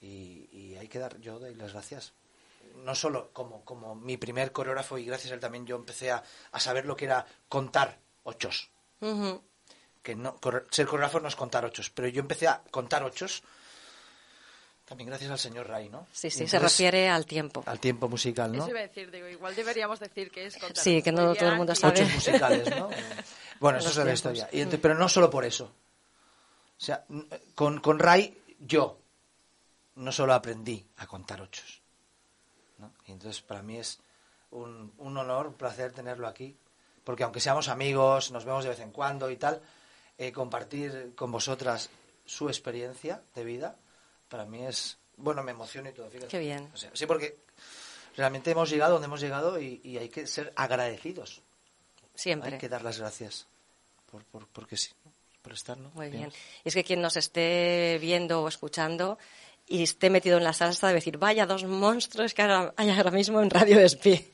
Y, y hay que dar, yo doy las gracias. No solo como, como mi primer coreógrafo y gracias a él también yo empecé a, a saber lo que era contar ochos. Que no, ser coreógrafo no es contar ochos, pero yo empecé a contar ochos también gracias al señor Ray, ¿no? Sí, sí, se refiere al tiempo. al tiempo musical, ¿no? Eso iba a decir, digo, igual deberíamos decir que es contar Sí, que no todo el mundo sabe. Ochos musicales, ¿no? Bueno, eso es la historia. Y pero no solo por eso. O sea, con, con Ray, yo no solo aprendí a contar ochos. ¿No? Y entonces para mí es un, un honor, un placer tenerlo aquí. Porque aunque seamos amigos, nos vemos de vez en cuando y tal, eh, compartir con vosotras su experiencia de vida, para mí es, bueno, me emociona y todo. Fíjate. Qué bien. O sea, sí, porque realmente hemos llegado donde hemos llegado y, y hay que ser agradecidos Siempre. Hay que dar las gracias. Por, por, porque sí, por estar, ¿no? Muy bien. Y es que quien nos esté viendo o escuchando y esté metido en la salsa debe decir, vaya dos monstruos que ahora- hay ahora mismo en Radio Despí.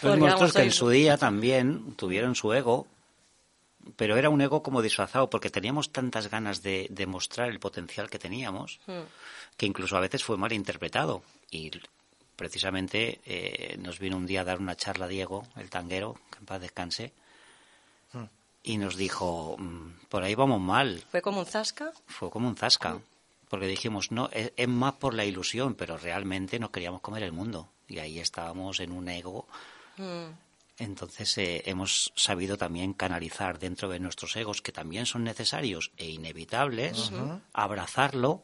Porque, monstruos que en su día también tuvieron su ego, pero era un ego como disfrazado, porque teníamos tantas ganas de demostrar el potencial que teníamos, Hmm. que incluso a veces fue mal interpretado. Y precisamente eh, nos vino un día a dar una charla Diego, el tanguero, que en paz descanse, Hmm. y nos dijo, "Mm, por ahí vamos mal. Fue como un zasca. Fue como un zasca, porque dijimos, no, es, es más por la ilusión, pero realmente nos queríamos comer el mundo. Y ahí estábamos en un ego Mm. entonces eh, hemos sabido también canalizar dentro de nuestros egos, que también son necesarios e inevitables, abrazarlo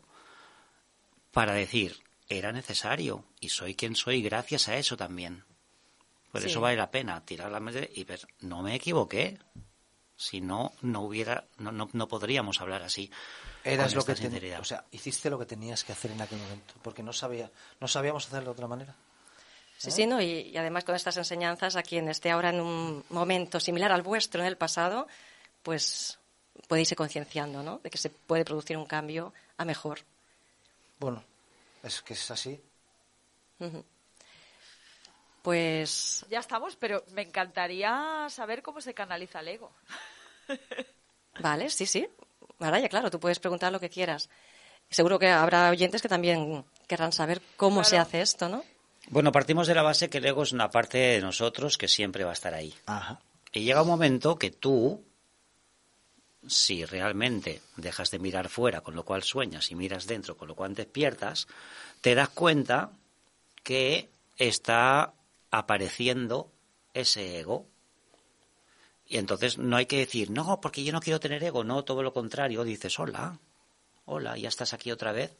para decir, era necesario y soy quien soy gracias a eso también. Por Sí. eso vale la pena tirar la mente y ver, no me equivoqué. Si no, no hubiera, no, no, no podríamos hablar así. Eras lo que ten- o sea, hiciste lo que tenías que hacer en aquel momento, porque no sabía, no sabíamos hacerlo de otra manera. Sí, sí, ¿no? Y, y además con estas enseñanzas, a quien esté ahora en un momento similar al vuestro en el pasado, pues puede irse concienciando, ¿no? De que se puede producir un cambio a mejor. Bueno, es que es así. Pues Ya estamos, pero me encantaría saber cómo se canaliza el ego. Vale, sí, sí. Ahora ya, claro, tú puedes preguntar lo que quieras. Seguro que habrá oyentes que también querrán saber cómo se hace esto, ¿no? Bueno, partimos de la base que el ego es una parte de nosotros que siempre va a estar ahí. Ajá. Y llega un momento que tú, si realmente dejas de mirar fuera, con lo cual sueñas, y miras dentro, con lo cual despiertas, te das cuenta que está apareciendo ese ego. Y entonces no hay que decir, no, porque yo no quiero tener ego, no, todo lo contrario, dices, hola, hola, ya estás aquí otra vez.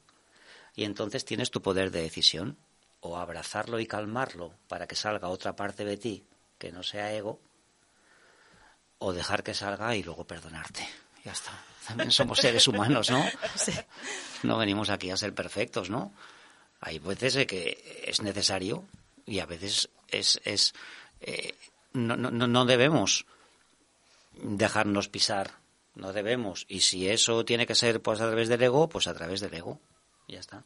Y entonces tienes tu poder de decisión, o abrazarlo y calmarlo para que salga otra parte de ti que no sea ego, o dejar que salga y luego perdonarte. Ya está. También somos seres humanos, ¿no? No venimos aquí a ser perfectos, ¿no? Hay veces que es necesario y a veces es, es eh, no, no, no debemos dejarnos pisar, no debemos. Y si eso tiene que ser pues a través del ego, pues a través del ego. Ya está.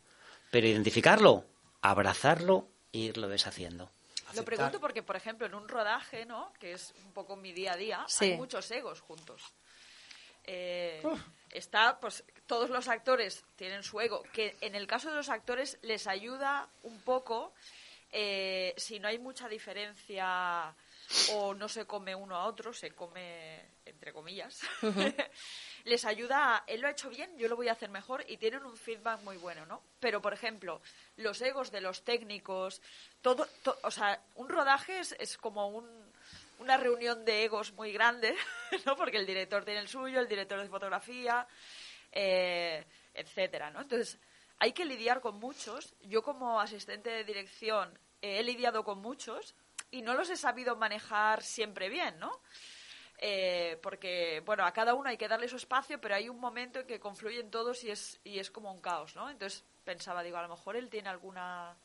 Pero identificarlo, abrazarlo e irlo deshaciendo. Lo pregunto porque, por ejemplo, en un rodaje, ¿no? Que es un poco mi día a día, Sí. hay muchos egos juntos. Eh, está, pues, todos los actores tienen su ego, que en el caso de los actores les ayuda un poco eh, si no hay mucha diferencia o no se come uno a otro, se come entre comillas. les ayuda a, él lo ha hecho bien, yo lo voy a hacer mejor y tienen un feedback muy bueno, ¿no? Pero, por ejemplo, los egos de los técnicos, todo, to- o sea, un rodaje es, es como un, una reunión de egos muy grande, ¿no? Porque el director tiene el suyo, el director de fotografía, eh, etcétera, ¿no? Entonces, hay que lidiar con muchos. Yo como asistente de dirección eh, he lidiado con muchos y no los he sabido manejar siempre bien, ¿no? Eh, porque, bueno, a cada uno hay que darle su espacio, pero hay un momento en que confluyen todos y es, y es como un caos, ¿no? Entonces pensaba, digo, a lo mejor él tiene alguna...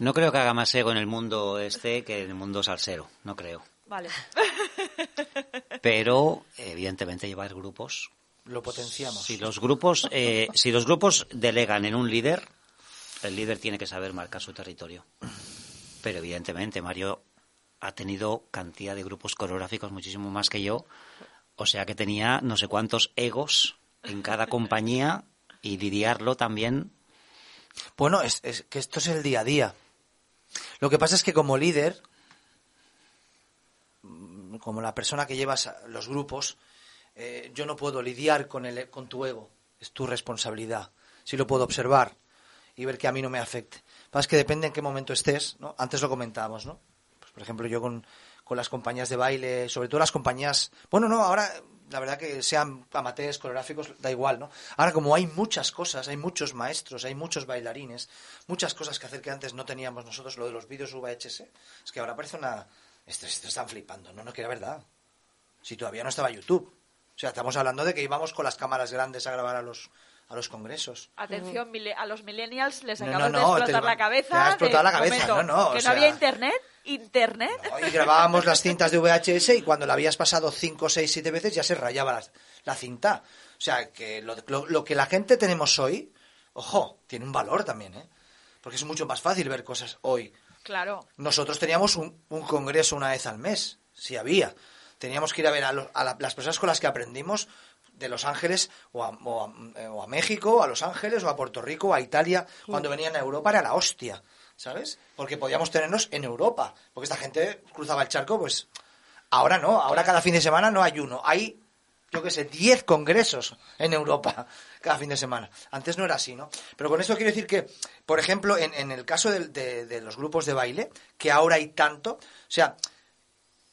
No creo que haga más ego en el mundo este que en el mundo salsero, no creo. Vale. Pero, evidentemente, llevar grupos. Lo potenciamos. Si los grupos, eh, si los grupos delegan en un líder, el líder tiene que saber marcar su territorio. Pero, evidentemente, Mario ha tenido cantidad de grupos coreográficos muchísimo más que yo. O sea que tenía no sé cuántos egos en cada compañía y lidiarlo también Bueno, es, que esto es el día a día. Lo que pasa es que como líder, mm, como la persona que llevas los grupos, eh, yo no puedo lidiar con, el, con tu ego. Es tu responsabilidad. Sí lo puedo observar y ver que a mí no me afecte. Lo que pasa es que depende en qué momento estés, ¿no? Antes lo comentábamos, ¿no? Por ejemplo, yo con, con las compañías de baile, sobre todo las compañías... Bueno, no, ahora la verdad que sean amateurs, coreográficos, da igual, ¿no? Ahora como hay muchas cosas, hay muchos maestros, hay muchos bailarines, muchas cosas que hacer que antes no teníamos nosotros, lo de los vídeos VHS, es que ahora parece una... Esto están flipando, no, no, que era verdad. Si todavía no estaba YouTube. O sea, estamos hablando de que íbamos con las cámaras grandes a grabar a los, a los congresos. Atención, a los millennials les No, acaba no, de no, explotar te- la te cabeza. ha explotado la cabeza, momento, no, no, o Que sea- no había internet. Internet. Y grabábamos las cintas de VHS y cuando la habías pasado 5, 6, 7 veces ya se rayaba la, la cinta. O sea, que lo, lo- lo que la gente tenemos hoy, ojo, tiene un valor también, ¿eh? Porque es mucho más fácil ver cosas hoy. Claro. Nosotros teníamos un, un congreso una vez al mes, si había. Teníamos que ir a ver a, los- a la- las personas con las que aprendimos de Los Ángeles o a, o a- eh, o a México, a Los Ángeles o a Puerto Rico, o a Italia. Cuando venían a Europa era la hostia, ¿sabes? Porque podíamos tenernos en Europa. Porque esta gente cruzaba el charco, pues ahora no. Ahora cada fin de semana no hay uno. Hay, yo qué sé, 10 congresos en Europa cada fin de semana. Antes no era así, ¿no? Pero con esto quiero decir que, por ejemplo, en, en el caso de, de los grupos de baile, que ahora hay tanto, o sea,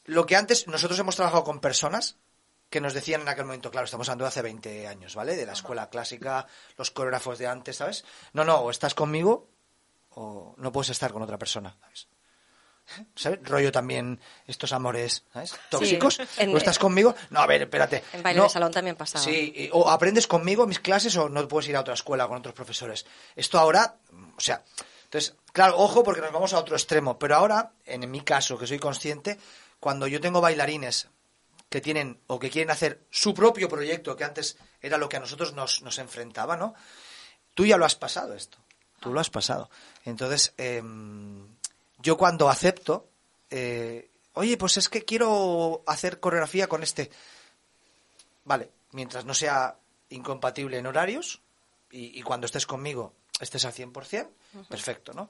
lo que antes nosotros hemos trabajado con personas que nos decían en aquel momento, claro, estamos hablando de hace 20 años, ¿vale? De la escuela clásica, los coreógrafos de antes, ¿sabes? No, no, o estás conmigo o no puedes estar con otra persona, ¿sabes? ¿Sabes? Rollo también estos amores, ¿sabes? Tóxicos. en- o estás conmigo. No, a ver, espérate. En baile No, de salón también pasaba. Sí, y- o aprendes conmigo mis clases o no puedes ir a otra escuela con otros profesores. Esto ahora, o sea, entonces, claro, ojo porque nos vamos a otro extremo, pero ahora, en mi caso, que soy consciente, cuando yo tengo bailarines que tienen o que quieren hacer su propio proyecto, que antes era lo que a nosotros nos, nos enfrentaba, ¿no? Tú ya lo has pasado esto, tú lo has pasado. Entonces, em, yo cuando acepto, eh, oye, pues es que quiero hacer coreografía con este, Vale, mientras no sea incompatible en horarios y, y cuando estés conmigo estés al 100%, perfecto, ¿no?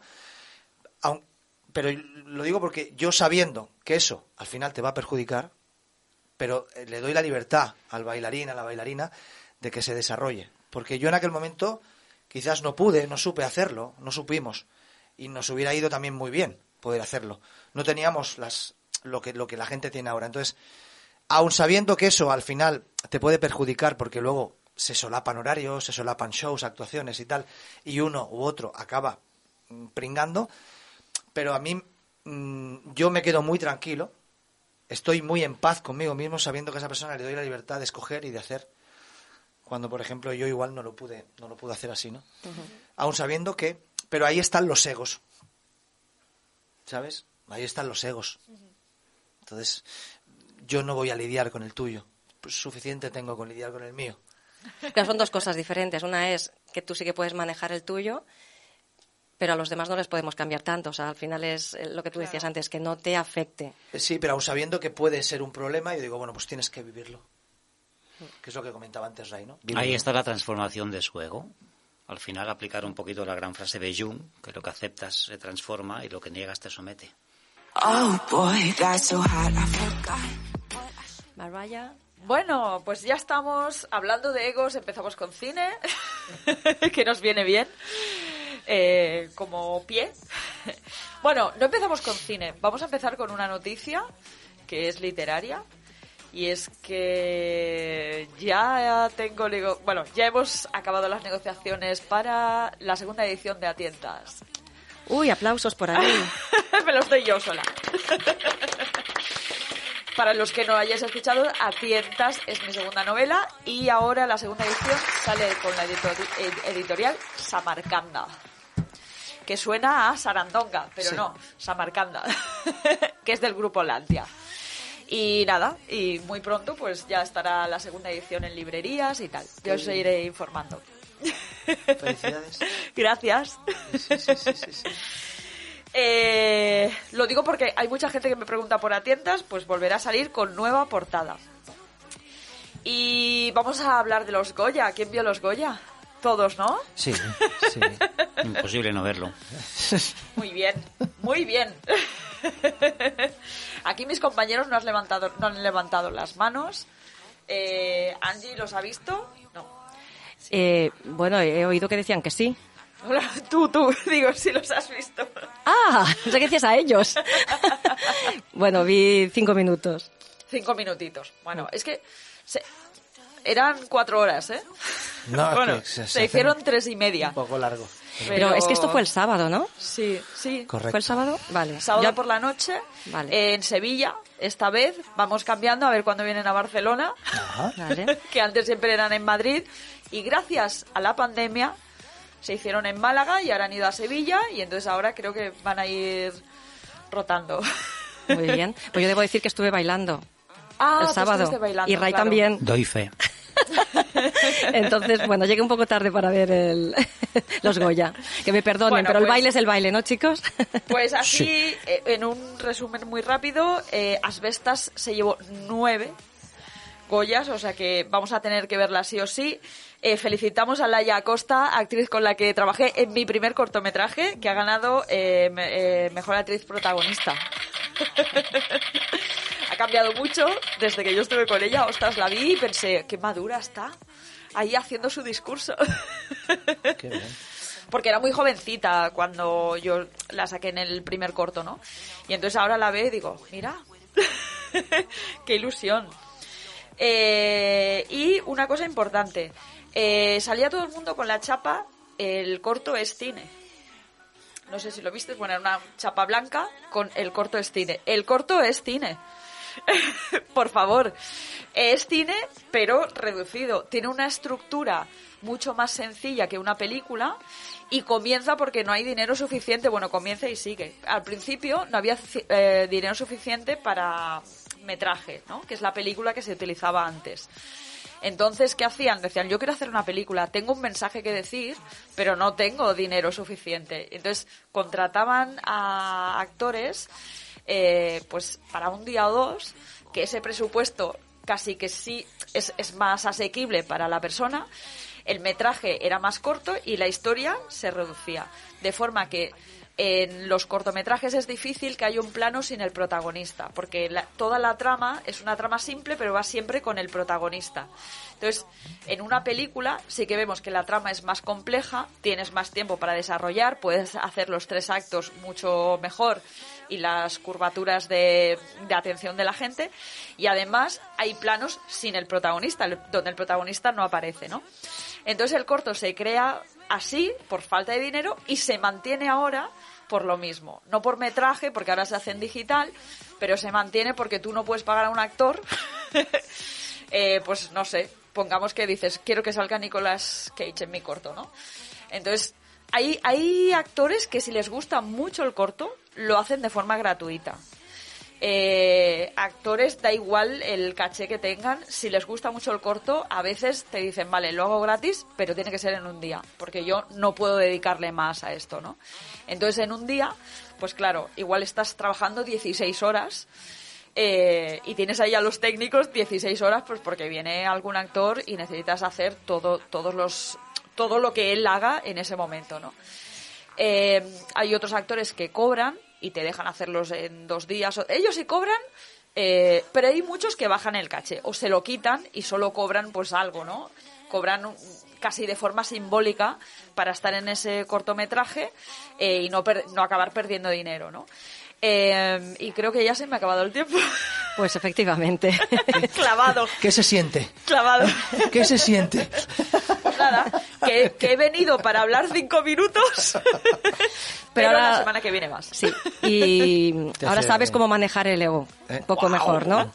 Aun- pero lo digo porque yo sabiendo que eso al final te va a perjudicar, pero eh, le doy la libertad al bailarín, a la bailarina, de que se desarrolle. Porque yo en aquel momento quizás no pude, no supe hacerlo, no supimos. Y nos hubiera ido también muy bien poder hacerlo. No teníamos las, lo, que, lo que la gente tiene ahora. Entonces, aun sabiendo que eso al final te puede perjudicar porque luego se solapan horarios, se solapan shows, actuaciones y tal, y uno u otro acaba mm, pringando, pero a mí mm, yo me quedo muy tranquilo, estoy muy en paz conmigo mismo sabiendo que a esa persona le doy la libertad de escoger y de hacer cuando por ejemplo yo igual no lo pude no lo pude hacer así, ¿no? Aun sabiendo que pero ahí están los egos. ¿Sabes? Ahí están los egos. Entonces, yo no voy a lidiar con el tuyo. Pues suficiente tengo con lidiar con el mío. Claro, son dos cosas diferentes. Una es que tú sí que puedes manejar el tuyo, pero a los demás no les podemos cambiar tanto. O sea, al final es eh, lo que tú decías antes, que no te afecte. Sí, pero aun sabiendo que puede ser un problema, yo digo, bueno, pues tienes que vivirlo. Que es lo que comentaba antes Ray, ¿no? Ahí está la transformación de su ego. Al final aplicar un poquito la gran frase de Jung, que lo que aceptas se transforma y lo que niegas te somete. Oh boy, got so hot, I forgot. Bueno, pues ya estamos hablando de egos, empezamos con cine, que nos viene bien, eh, como pie. Bueno, no empezamos con cine, vamos a empezar con una noticia que es literaria. Y es que ya tengo, bueno, ya hemos acabado las negociaciones para la segunda edición de Atientas. Uy, aplausos por ahí. Me los doy yo sola. Para los que no hayáis escuchado, Atientas es mi segunda novela y ahora la segunda edición sale con la editori- ed- editorial Samarcanda. Que suena a Sarandonga, pero Sí. no, Samarcanda, que es del grupo Lantia. Y nada, y muy pronto pues ya estará la segunda edición en librerías y tal. Yo os iré informando. Felicidades. Gracias. Sí, sí, sí, sí, sí. Eh, lo digo porque hay mucha gente que me pregunta por Atientas, pues volverá a salir con nueva portada. Y vamos a hablar de los Goya. ¿Quién vio los Goya? Todos, ¿no? Sí, sí. Imposible no verlo. Muy bien, muy bien. Aquí mis compañeros no, has levantado, no han levantado las manos. Eh, Angie, ¿los ha visto? No. Eh, bueno, he oído que decían que sí. Tú, tú, digo, si los has visto. Ah, no sé qué decías a ellos. bueno, vi cinco minutos. Cinco minutitos. Bueno, es que se- eran cuatro horas, ¿eh? No, bueno, que se- se, se hace hicieron tres y media. Un poco largo. Pero es que esto fue el sábado, ¿no? Sí, sí. Correcto. ¿Fue el sábado? Vale. Sábado Ya- por la noche Vale. eh, en Sevilla. Esta vez vamos cambiando a ver cuándo vienen a Barcelona, Ajá. Vale. que antes siempre eran en Madrid. Y gracias a la pandemia se hicieron en Málaga y ahora han ido a Sevilla y entonces ahora creo que van a ir rotando. Muy bien. Pues yo debo decir que estuve bailando Ah, el tú sábado. bailando, y Ray claro. también. Doy fe. Entonces, bueno, llegué un poco tarde para ver el, los Goya. Que me perdonen, Bueno, pero el pues- baile es el baile, ¿no, chicos? Pues así, eh, en un resumen muy rápido, eh, Asbestas se llevó nueve Goyas, o sea que vamos a tener que verla sí o sí. Eh, felicitamos a Laia Acosta, actriz con la que trabajé en mi primer cortometraje, que ha ganado eh, me- eh, Mejor Actriz Protagonista. Ha cambiado mucho desde que yo estuve con ella. Ostras, la vi y pensé, qué madura está. Ahí haciendo su discurso. Qué bien. porque era muy jovencita cuando yo la saqué en el primer corto, ¿no? Y entonces ahora la ve y digo, mira, qué ilusión. Eh, y una cosa importante, eh, salía todo el mundo con la chapa, el corto es cine. No sé si lo viste, bueno, era una chapa blanca con el corto es cine. El corto es cine. Por favor. Es cine, pero reducido. Tiene una estructura mucho más sencilla que una película y comienza porque no hay dinero suficiente. Bueno, comienza y sigue. Al principio no había eh, dinero suficiente para metraje, ¿no? Que es la película que se utilizaba antes. Entonces, ¿qué hacían? Decían, yo quiero hacer una película, tengo un mensaje que decir, pero no tengo dinero suficiente. Entonces, contrataban a actores, eh, pues, para un día o dos, que ese presupuesto casi que sí es, es más asequible para la persona, el metraje era más corto y la historia se reducía. De forma que en los cortometrajes es difícil que haya un plano sin el protagonista, porque la- toda la trama es una trama simple, pero va siempre con el protagonista. Entonces, en una película sí que vemos que la trama es más compleja, tienes más tiempo para desarrollar, puedes hacer los tres actos mucho mejor y las curvaturas de, atención de la gente, y además hay planos sin el protagonista, donde el protagonista no aparece, ¿no? Entonces el corto se crea así, por falta de dinero, y se mantiene ahora por lo mismo. No por metraje, porque ahora se hace en digital, pero se mantiene porque tú no puedes pagar a un actor. eh, pues no sé, pongamos que dices, quiero que salga Nicolas Cage en mi corto, ¿no? Entonces, hay, hay actores que si les gusta mucho el corto, lo hacen de forma gratuita. Eh, actores, da igual el caché que tengan, si les gusta mucho el corto, a veces te dicen, vale, lo hago gratis, pero tiene que ser en un día, porque yo no puedo dedicarle más a esto, ¿no? Entonces, en un día, pues claro, igual estás trabajando 16 horas eh, y tienes ahí a los técnicos 16 horas, pues porque viene algún actor y necesitas hacer todo, todos los, todo lo que él haga en ese momento, ¿no? Eh, hay otros actores que cobran y te dejan hacerlos en dos días. Ellos sí cobran, eh, pero hay muchos que bajan el caché o se lo quitan y solo cobran pues algo, ¿no? Cobran casi de forma simbólica para estar en ese cortometraje eh, y no, per- no acabar perdiendo dinero, ¿no? Eh, y creo que ya se me ha acabado el tiempo. Pues efectivamente. clavado, ¿Qué se siente? clavado. ¿Qué se siente? Nada, que, que he venido para hablar cinco minutos. Pero ahora- la semana que viene más. Sí, y Te ahora hace- sabes cómo manejar el ego. ¿Eh? Un poco ¡Guau! mejor, ¿no?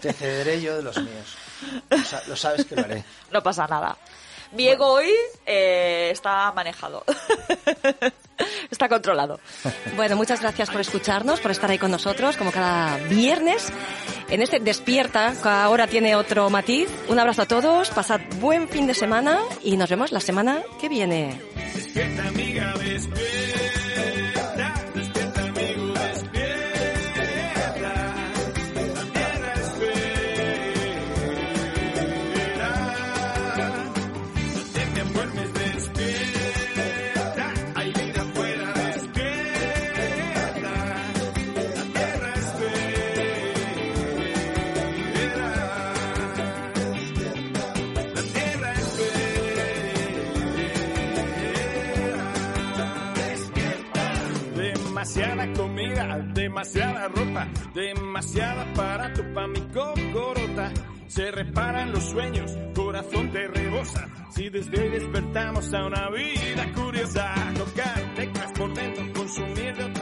Te cederé yo de los míos. Lo sa- Lo sabes que lo haré. No pasa nada. Mi ego hoy eh, está manejado. está controlado. Bueno, muchas gracias por escucharnos, por estar ahí con nosotros, como cada viernes. En este Despierta, que ahora tiene otro matiz. Un abrazo a todos, pasad buen fin de semana y nos vemos la semana que viene. Despierta, amiga. Demasiada ropa, demasiado aparato pa' mi cocorota. Se reparan los sueños, corazón te rebosa. Si desde hoy despertamos a una vida curiosa, tocar teclas por dentro, consumir de otra